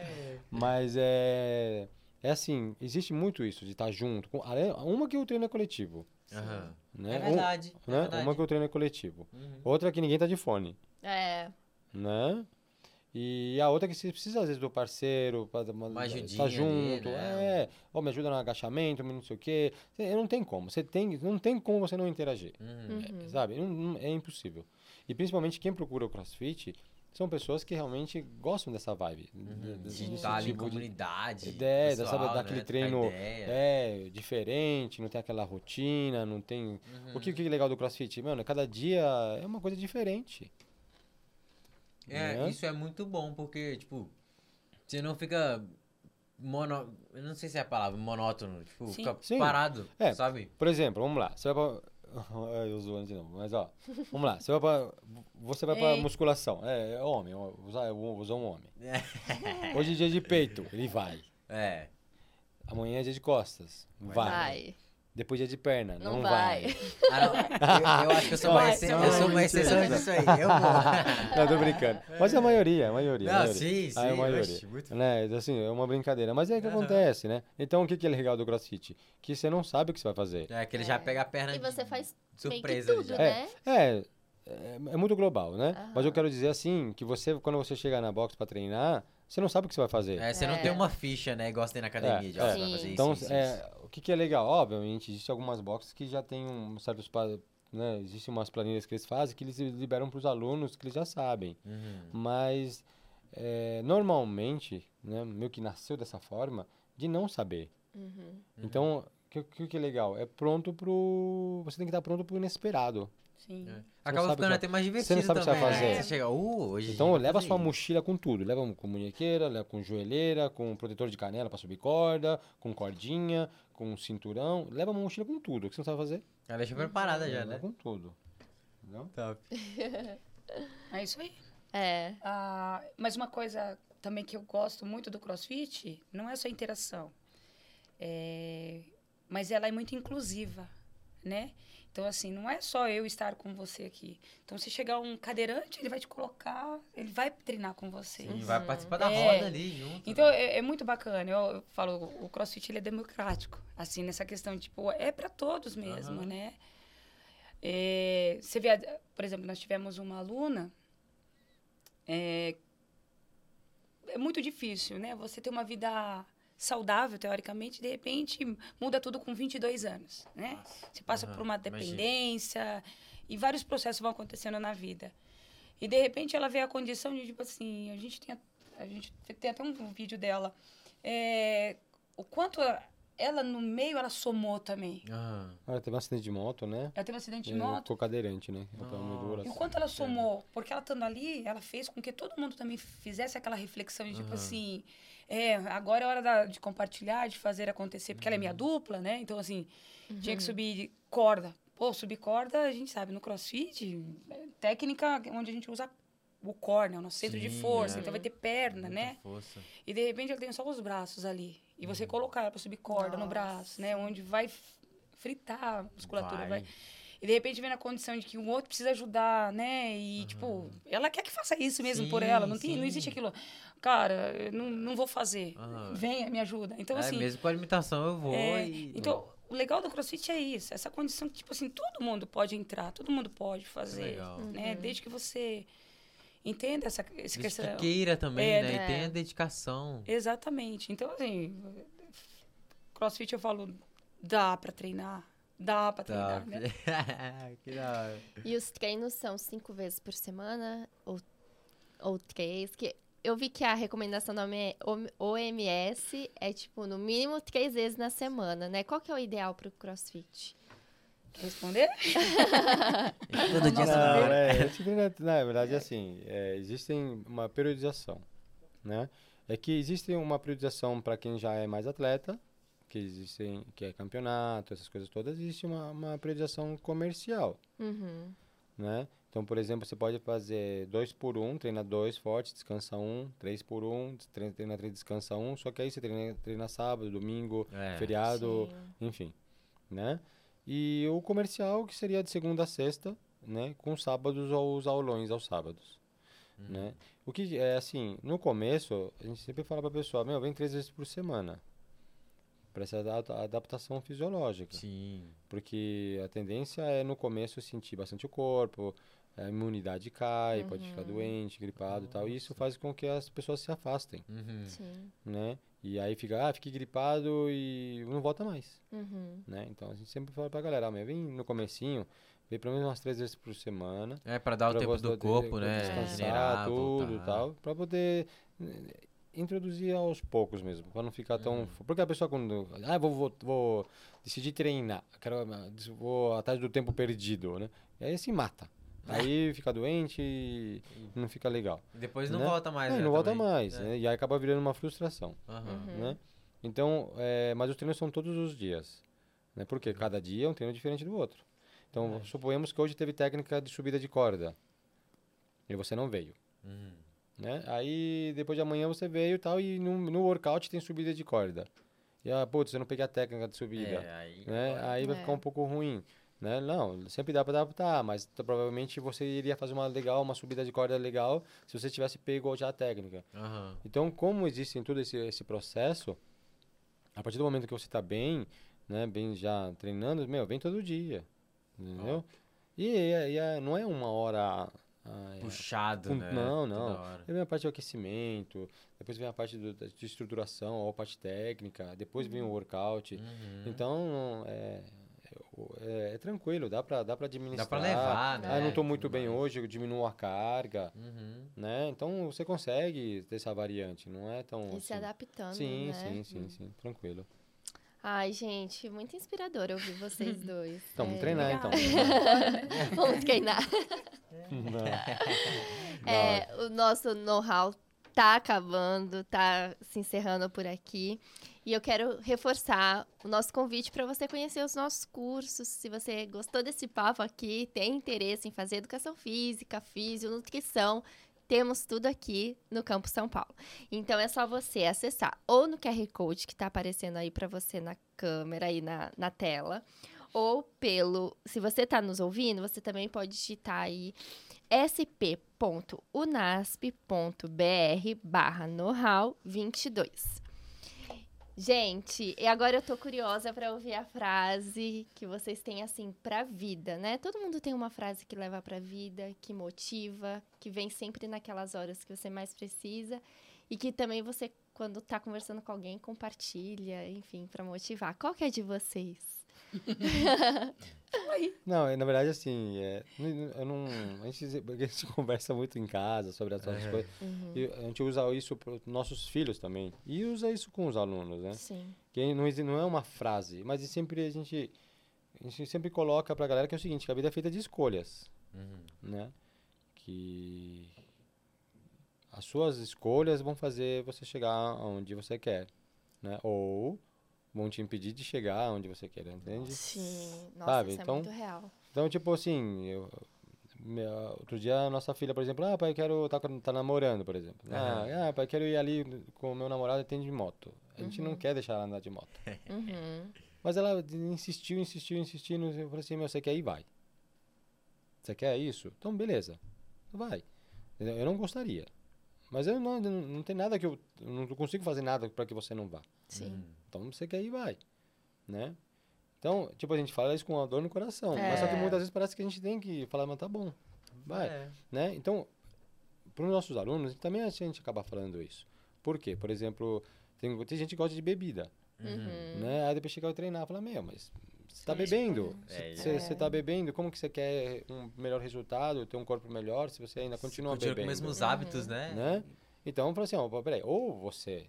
Mas é. É assim, existe muito isso de estar junto. com- Uma que o treino é coletivo. Aham. Né? É Um- verdade. é né? verdade. Uma que o treino é coletivo. Uhum. Outra que ninguém tá de fone. É, né? E a outra que você precisa, às vezes, do parceiro, Uma ajudinha tá ali, junto, né? é, ou me ajuda no agachamento, não sei o quê. Cê- Não tem como, você tem, não tem como você não interagir, Uhum. uhum. sabe? Não- é impossível. E principalmente quem procura o CrossFit são pessoas que realmente gostam dessa vibe. Uhum. de- De estar ali em tipo de- comunidade. É, pessoal, sabe, né? daquele Trocar treino ideia. é diferente, não tem aquela rotina, não tem... Uhum. O que, que é legal do CrossFit? Mano, cada dia é uma coisa diferente. É, né? isso é muito bom, porque, tipo, você não fica mono... Eu não sei se é a palavra, monótono. Tipo, Sim. fica Sim. parado, É. sabe? Por exemplo, vamos lá. Você vai pra. (laughs) Eu zoando de novo, mas ó. Vamos lá. Você vai pra. Você vai pra Ei. musculação. É, é homem, usar, usar um homem. (laughs) Hoje é dia de peito, ele vai. É. Amanhã é dia de costas. Vai. vai. Depois dia de perna. Não Não, vai. vai. Ah, (laughs) não. Eu, eu acho que eu sou uma, Vai, exce- você eu sou uma exceção disso aí. Eu vou. (laughs) Não, tô brincando. Mas é a maioria, a maioria. a Não, maioria. sim, sim. Ah, é a maioria. oxe, muito... Né? Assim, é uma brincadeira. Mas é o que acontece, né? Então o que, que é legal do CrossFit? Que você não sabe o que você vai fazer. É, que ele já É. pega a perna E você de faz surpresa meio que tudo, né? É, é, é muito global, né? Aham. Mas eu quero dizer assim, que você, quando você chegar na box pra treinar, você não sabe o que você vai fazer. É, você não É. tem uma ficha, né? Igual você tem na academia. É, de, é. você vai Sim. fazer isso, Então, isso, é, isso. o que, que é legal? Obviamente, existem algumas boxes que já tem um certo espaço, né? Existem umas planilhas que eles fazem que eles liberam para os alunos que eles já sabem. Uhum. Mas, é, normalmente, né, meio que nasceu dessa forma, de não saber. Uhum. Então, o que, que, que é legal? É pronto pro... Você tem que estar pronto pro inesperado. Sim. É. não Acaba ficando até mais você divertido não sabe o que você vai né? fazer. Você chega, uh, hoje Então, leva fazer sua mochila com tudo. Leva com munhequeira, leva com joelheira, com protetor de canela para subir corda, com cordinha, com cinturão. Leva uma mochila com tudo. O que você não sabe fazer? Já deixa preparada já, Leva né? com tudo. Entendeu? Top. (laughs) É isso aí. É. Ah, mas uma coisa também que eu gosto muito do CrossFit não é só a interação, é, mas ela é muito inclusiva, né? Então, assim, não é só eu estar com você aqui. Então, se chegar um cadeirante, ele vai te colocar, ele vai treinar com você. Sim, vai participar da É. roda ali junto. Então, é, é muito bacana. Eu, eu falo, o CrossFit ele é democrático. Assim, nessa questão, tipo, é para todos mesmo, Aham. né? É, você vê, por exemplo, nós tivemos uma aluna. É, é muito difícil, né? Você ter uma vida saudável, teoricamente, de repente muda tudo com 22 anos, né? Você passa Aham, por uma dependência e vários processos vão acontecendo na vida. E de repente ela vê a condição de tipo assim, a gente tem, a, a gente tem até um vídeo dela, é, o quanto ela no meio ela somou também. Ah, Ela teve um acidente de moto, né? Ela teve um acidente de E moto. Ficou cadeirante, né? Ela dura, E o assim. quanto ela somou, porque ela estando ali, ela fez com que todo mundo também fizesse aquela reflexão de tipo Aham. assim, é, agora é hora da- de compartilhar, de fazer acontecer, porque ela é minha dupla, né? Então, assim, tinha que subir corda. Pô, subir corda, a gente sabe, no crossfit, é técnica onde a gente usa o core, né? O nosso centro de Sim, força, é. então vai ter perna, muita né? Força. E de repente ela tem só os braços ali. E você colocar ela pra subir corda no Nossa. braço, né? Onde vai fritar a musculatura, vai. Vai. E de repente vem na condição de que o outro precisa ajudar, né? E, tipo, ela quer que faça isso mesmo por Sim, ela. Não, tem, não existe aquilo. Cara, eu não, não vou fazer. Venha, me ajuda. Então, é, assim. mesmo com a limitação eu vou é, e... então, o legal do crossfit é isso. Essa condição que, tipo assim, todo mundo pode entrar, todo mundo pode fazer. Legal. Né? Desde que você entenda essa, essa questão. que queira também, É, né? né? E tenha dedicação. Exatamente. Então, assim, crossfit eu falo, dá pra treinar. Dá pra treinar, né? (laughs) que da hora. E os treinos são cinco vezes por semana ou, ou três? Que eu vi que a recomendação da OMS é, tipo, no mínimo três vezes na semana, né? Qual que é o ideal pro crossfit? Quer responder? (laughs) Todo dia Não, é, é- na verdade, assim, é, existem uma periodização, né? É que existe uma periodização para quem já é mais atleta, que existem, que é campeonato, essas coisas todas, existe uma, uma periodização comercial, Uhum. né? Então, por exemplo, você pode fazer dois por um, treina dois forte, descansa um, três por um, treina, treina três, descansa um, só que aí você treina, treina sábado, domingo, É. feriado, Sim. enfim, né? E o comercial que seria de segunda a sexta, né? Com sábados ou os aulões aos sábados, né? O que é assim, no começo, a gente sempre fala pra pessoa, meu, vem três vezes por semana. Para essa ada- adaptação fisiológica. Sim. Porque a tendência é no começo sentir bastante o corpo, a imunidade cai, pode ficar doente, gripado e tal. E isso faz com que as pessoas se afastem, Uhum. Sim. né? E aí fica, ah, fiquei gripado e não volta mais Uhum. né? Então a gente sempre fala pra galera, meu, vem no comecinho, vem pelo menos umas três vezes por semana. É, pra dar o pra tempo você do ter- corpo, né? Descansar, Regenerar, tudo e tal, pra poder eh, introduzir aos poucos mesmo, pra não ficar tão... Uhum. Porque a pessoa quando, ah, vou, vou, vou decidir treinar, quero, ah, vou atrás do tempo perdido, né? E aí se mata. Aí (laughs) fica doente e não fica legal. Depois não né? volta mais, É, né, não volta também. mais, É. né? E aí acaba virando uma frustração Aham. né? Então, é, mas os treinos são todos os dias, né? Porque cada dia é um treino diferente do outro. Então, suponhamos que hoje teve técnica de subida de corda e você não veio, Uhum. né? Aí depois de amanhã você veio e tal e no, no workout tem subida de corda. E ah, putz, eu não peguei a técnica de subida, É, aí... né? Aí vai É. ficar um pouco ruim. Né? Não, sempre dá para adaptar, mas provavelmente você iria fazer uma legal, uma subida de corda legal se você tivesse pego já a técnica. Aham. Então, como existe em todo esse, esse processo, a partir do momento que você está bem, né, bem já treinando, meu, vem todo dia, entendeu? E, e- e é- não é uma hora... ah, é- Puxado, com- né? não, não. vem a parte de aquecimento, depois vem a parte do- da- de estruturação, ou a parte técnica, depois vem o workout. Uhum. Então, é, é, é tranquilo, dá pra, dá pra administrar. Dá pra levar, né? Ah, eu não tô e muito bem hoje, eu diminuo a carga, Uhum. né? Então, você consegue ter essa variante, não é tão... E se assim, adaptando, Sim, né? sim, sim, sim, tranquilo. Ai, gente, muito inspirador ouvir vocês (laughs) dois. Então, vamos É. treinar então. (laughs) Vamos treinar. (laughs) É, o nosso know-how tá acabando, tá se encerrando por aqui. E eu quero reforçar o nosso convite para você conhecer os nossos cursos. Se você gostou desse papo aqui, tem interesse em fazer educação física, físio, nutrição, temos tudo aqui no Campo São Paulo. Então é só você acessar ou no QR Code que está aparecendo aí para você na câmera aí na, na tela, ou pelo, se você está nos ouvindo, você também pode digitar aí sp.unasp.br barra know-how 22. Gente, e agora eu tô curiosa para ouvir a frase que vocês têm assim pra vida, né? Todo mundo tem uma frase que leva pra vida, que motiva, que vem sempre naquelas horas que você mais precisa e que também você quando tá conversando com alguém compartilha, enfim, pra motivar. Qual que é de vocês? Não, na verdade, assim, é, eu não, a, gente, a gente (laughs) conversa muito em casa sobre essas É. coisas. E a gente usa isso para os nossos filhos também. E usa isso com os alunos, né? Sim. Que não, não é uma frase, mas sempre a gente, a gente sempre coloca pra galera que é o seguinte, que a vida é feita de escolhas, Uhum. né? Que as suas escolhas vão fazer você chegar aonde você quer, né? Ou vão te impedir de chegar onde você quer, entende? Sim. Nossa, Sabe, isso então- é muito real. Então, tipo assim, eu- meu, outro dia a nossa filha, por exemplo, ah, pai, eu quero tá, tá namorando, por exemplo. Ah, ah, pai, eu quero ir ali com o meu namorado e tem de moto. A gente não quer deixar ela andar de moto. (laughs) Uhum. Mas ela insistiu, insistiu, insistiu. Eu falei assim, meu, você quer ir? Vai. Você quer isso? Então, beleza. Vai. Eu não gostaria. Mas eu não, não, não tem nada que eu... eu Não consigo fazer nada para que você não vá. Sim. Então, você quer ir? Vai. Né? Então, tipo, a gente fala isso com a dor no coração. Mas só que É. muitas vezes parece que a gente tem que falar, mas tá bom. Vai É. né? Então, para os nossos alunos, também a gente acaba falando isso. Por quê? Por exemplo, tem, tem gente que gosta de bebida, Uhum. né? Aí depois chega o treinar e fala, meu, mas você está Sim, bebendo. É, Você está bebendo, como que você quer um melhor resultado, ter um corpo melhor, se você ainda continua, Continua com bebendo? os mesmos hábitos, né? né? Então, fala assim, ó, peraí, ou você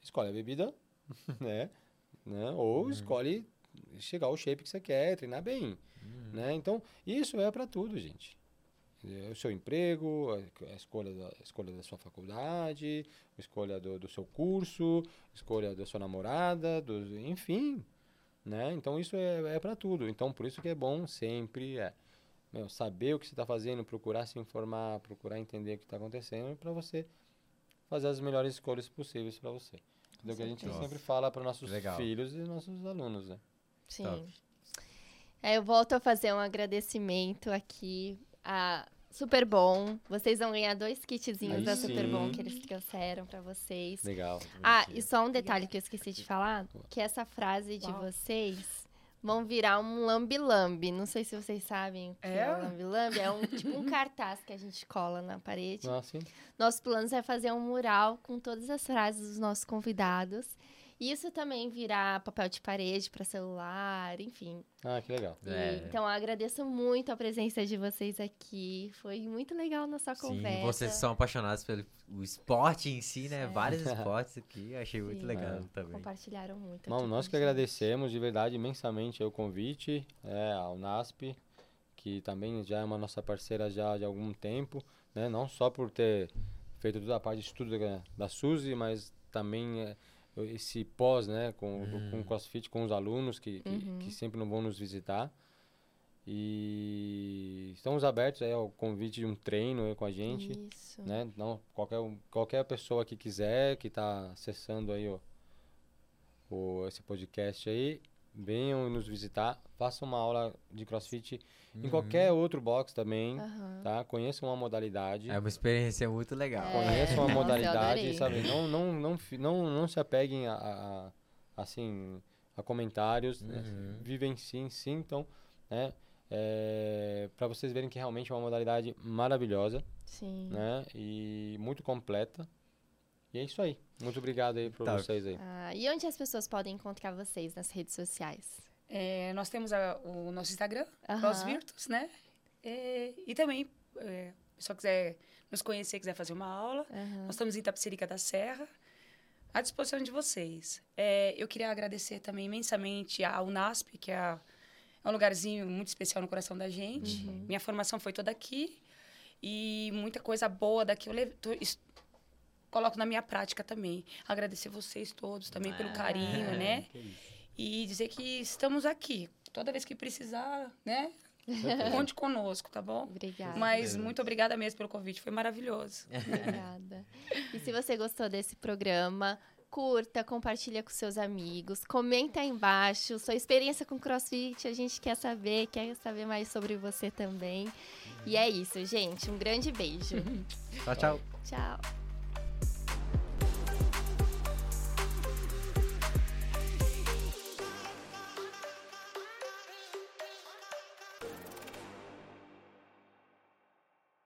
escolhe a bebida, (laughs) né? né? Ou escolhe chegar ao shape que você quer, treinar bem, né? Então, isso é para tudo, gente. É O seu emprego, a a escolha da, a escolha da sua faculdade, a escolha do, do seu curso, a escolha da sua namorada, do, enfim, né? Então, isso é, é para tudo. Então, por isso que é bom sempre é, meu, saber o que você está fazendo, procurar se informar, procurar entender o que está acontecendo para você fazer as melhores escolhas possíveis para você. É o que a gente certeza. sempre fala para nossos Legal. filhos e nossos alunos, né? Sim. Top. É, eu volto a fazer um agradecimento aqui a Super Bom. Vocês vão ganhar dois kitzinhos Aí da Super Bom sim. que eles trouxeram pra vocês. Legal. Ah, e só um detalhe que eu esqueci de falar, que essa frase de Uau. vocês vão virar um lambi-lambi. Não sei se vocês sabem o que é, É? o lambi-lambi. É um, tipo um cartaz que a gente cola na parede. Ah, sim. Nosso plano é fazer um mural com todas as frases dos nossos convidados. Isso também virar papel de parede para celular, enfim. Ah, que legal. E, É. Então, eu agradeço muito a presença de vocês aqui. Foi muito legal nossa Sim, conversa. vocês são apaixonados pelo esporte em si, né? É. Vários (laughs) esportes aqui, achei muito Sim. legal É. também. Compartilharam muito. Aqui nós que agradecemos de verdade imensamente o convite é, ao NASP, que também já é uma nossa parceira já de algum tempo, né? Não só por ter feito toda a parte de estudo da, da Suzy, mas também é, esse pós, né, com, com o CrossFit, com os alunos que, que, Uhum. que sempre não vão nos visitar. E estamos abertos aí ao convite de um treino aí com a gente Isso. né? Não, qualquer, qualquer pessoa que quiser, que está acessando aí o, o, esse podcast aí, venham nos visitar, façam uma aula de CrossFit em qualquer outro box também, Aham. tá? Conheçam uma modalidade, É uma experiência muito legal. É. conheçam Nossa, a eu modalidade, sabe? Não, não, não, não, não se apeguem a, a- a- assim, a comentários, né? Uhum. vivem sim, sim, então, né? para vocês verem que realmente é uma modalidade maravilhosa Sim. né? E muito completa. E é isso aí. Muito obrigado aí por Tá. vocês aí. Ah, e onde as pessoas podem encontrar vocês nas redes sociais? É, nós temos a- o nosso Instagram. CrossVirtus, né? É, e também, é, se só quiser nos conhecer, quiser fazer uma aula, Aham. nós estamos em Itapecerica da Serra, à disposição de vocês. É, eu queria agradecer também imensamente ao NASP, que é, a- é um lugarzinho muito especial no coração da gente. Minha formação foi toda aqui e muita coisa boa daqui eu levo, tô- coloco na minha prática também. Agradecer vocês todos também pelo carinho, É, né? E dizer que estamos aqui. Toda vez que precisar, né? Conte conosco, tá bom? Obrigada. Mas muito obrigada mesmo pelo convite, foi maravilhoso. (laughs) Obrigada. E se você gostou desse programa, curta, compartilha com seus amigos, comenta aí embaixo sua experiência com CrossFit, a gente quer saber, quer saber mais sobre você também. E é isso, gente. Um grande beijo. Tchau, tchau. Tchau.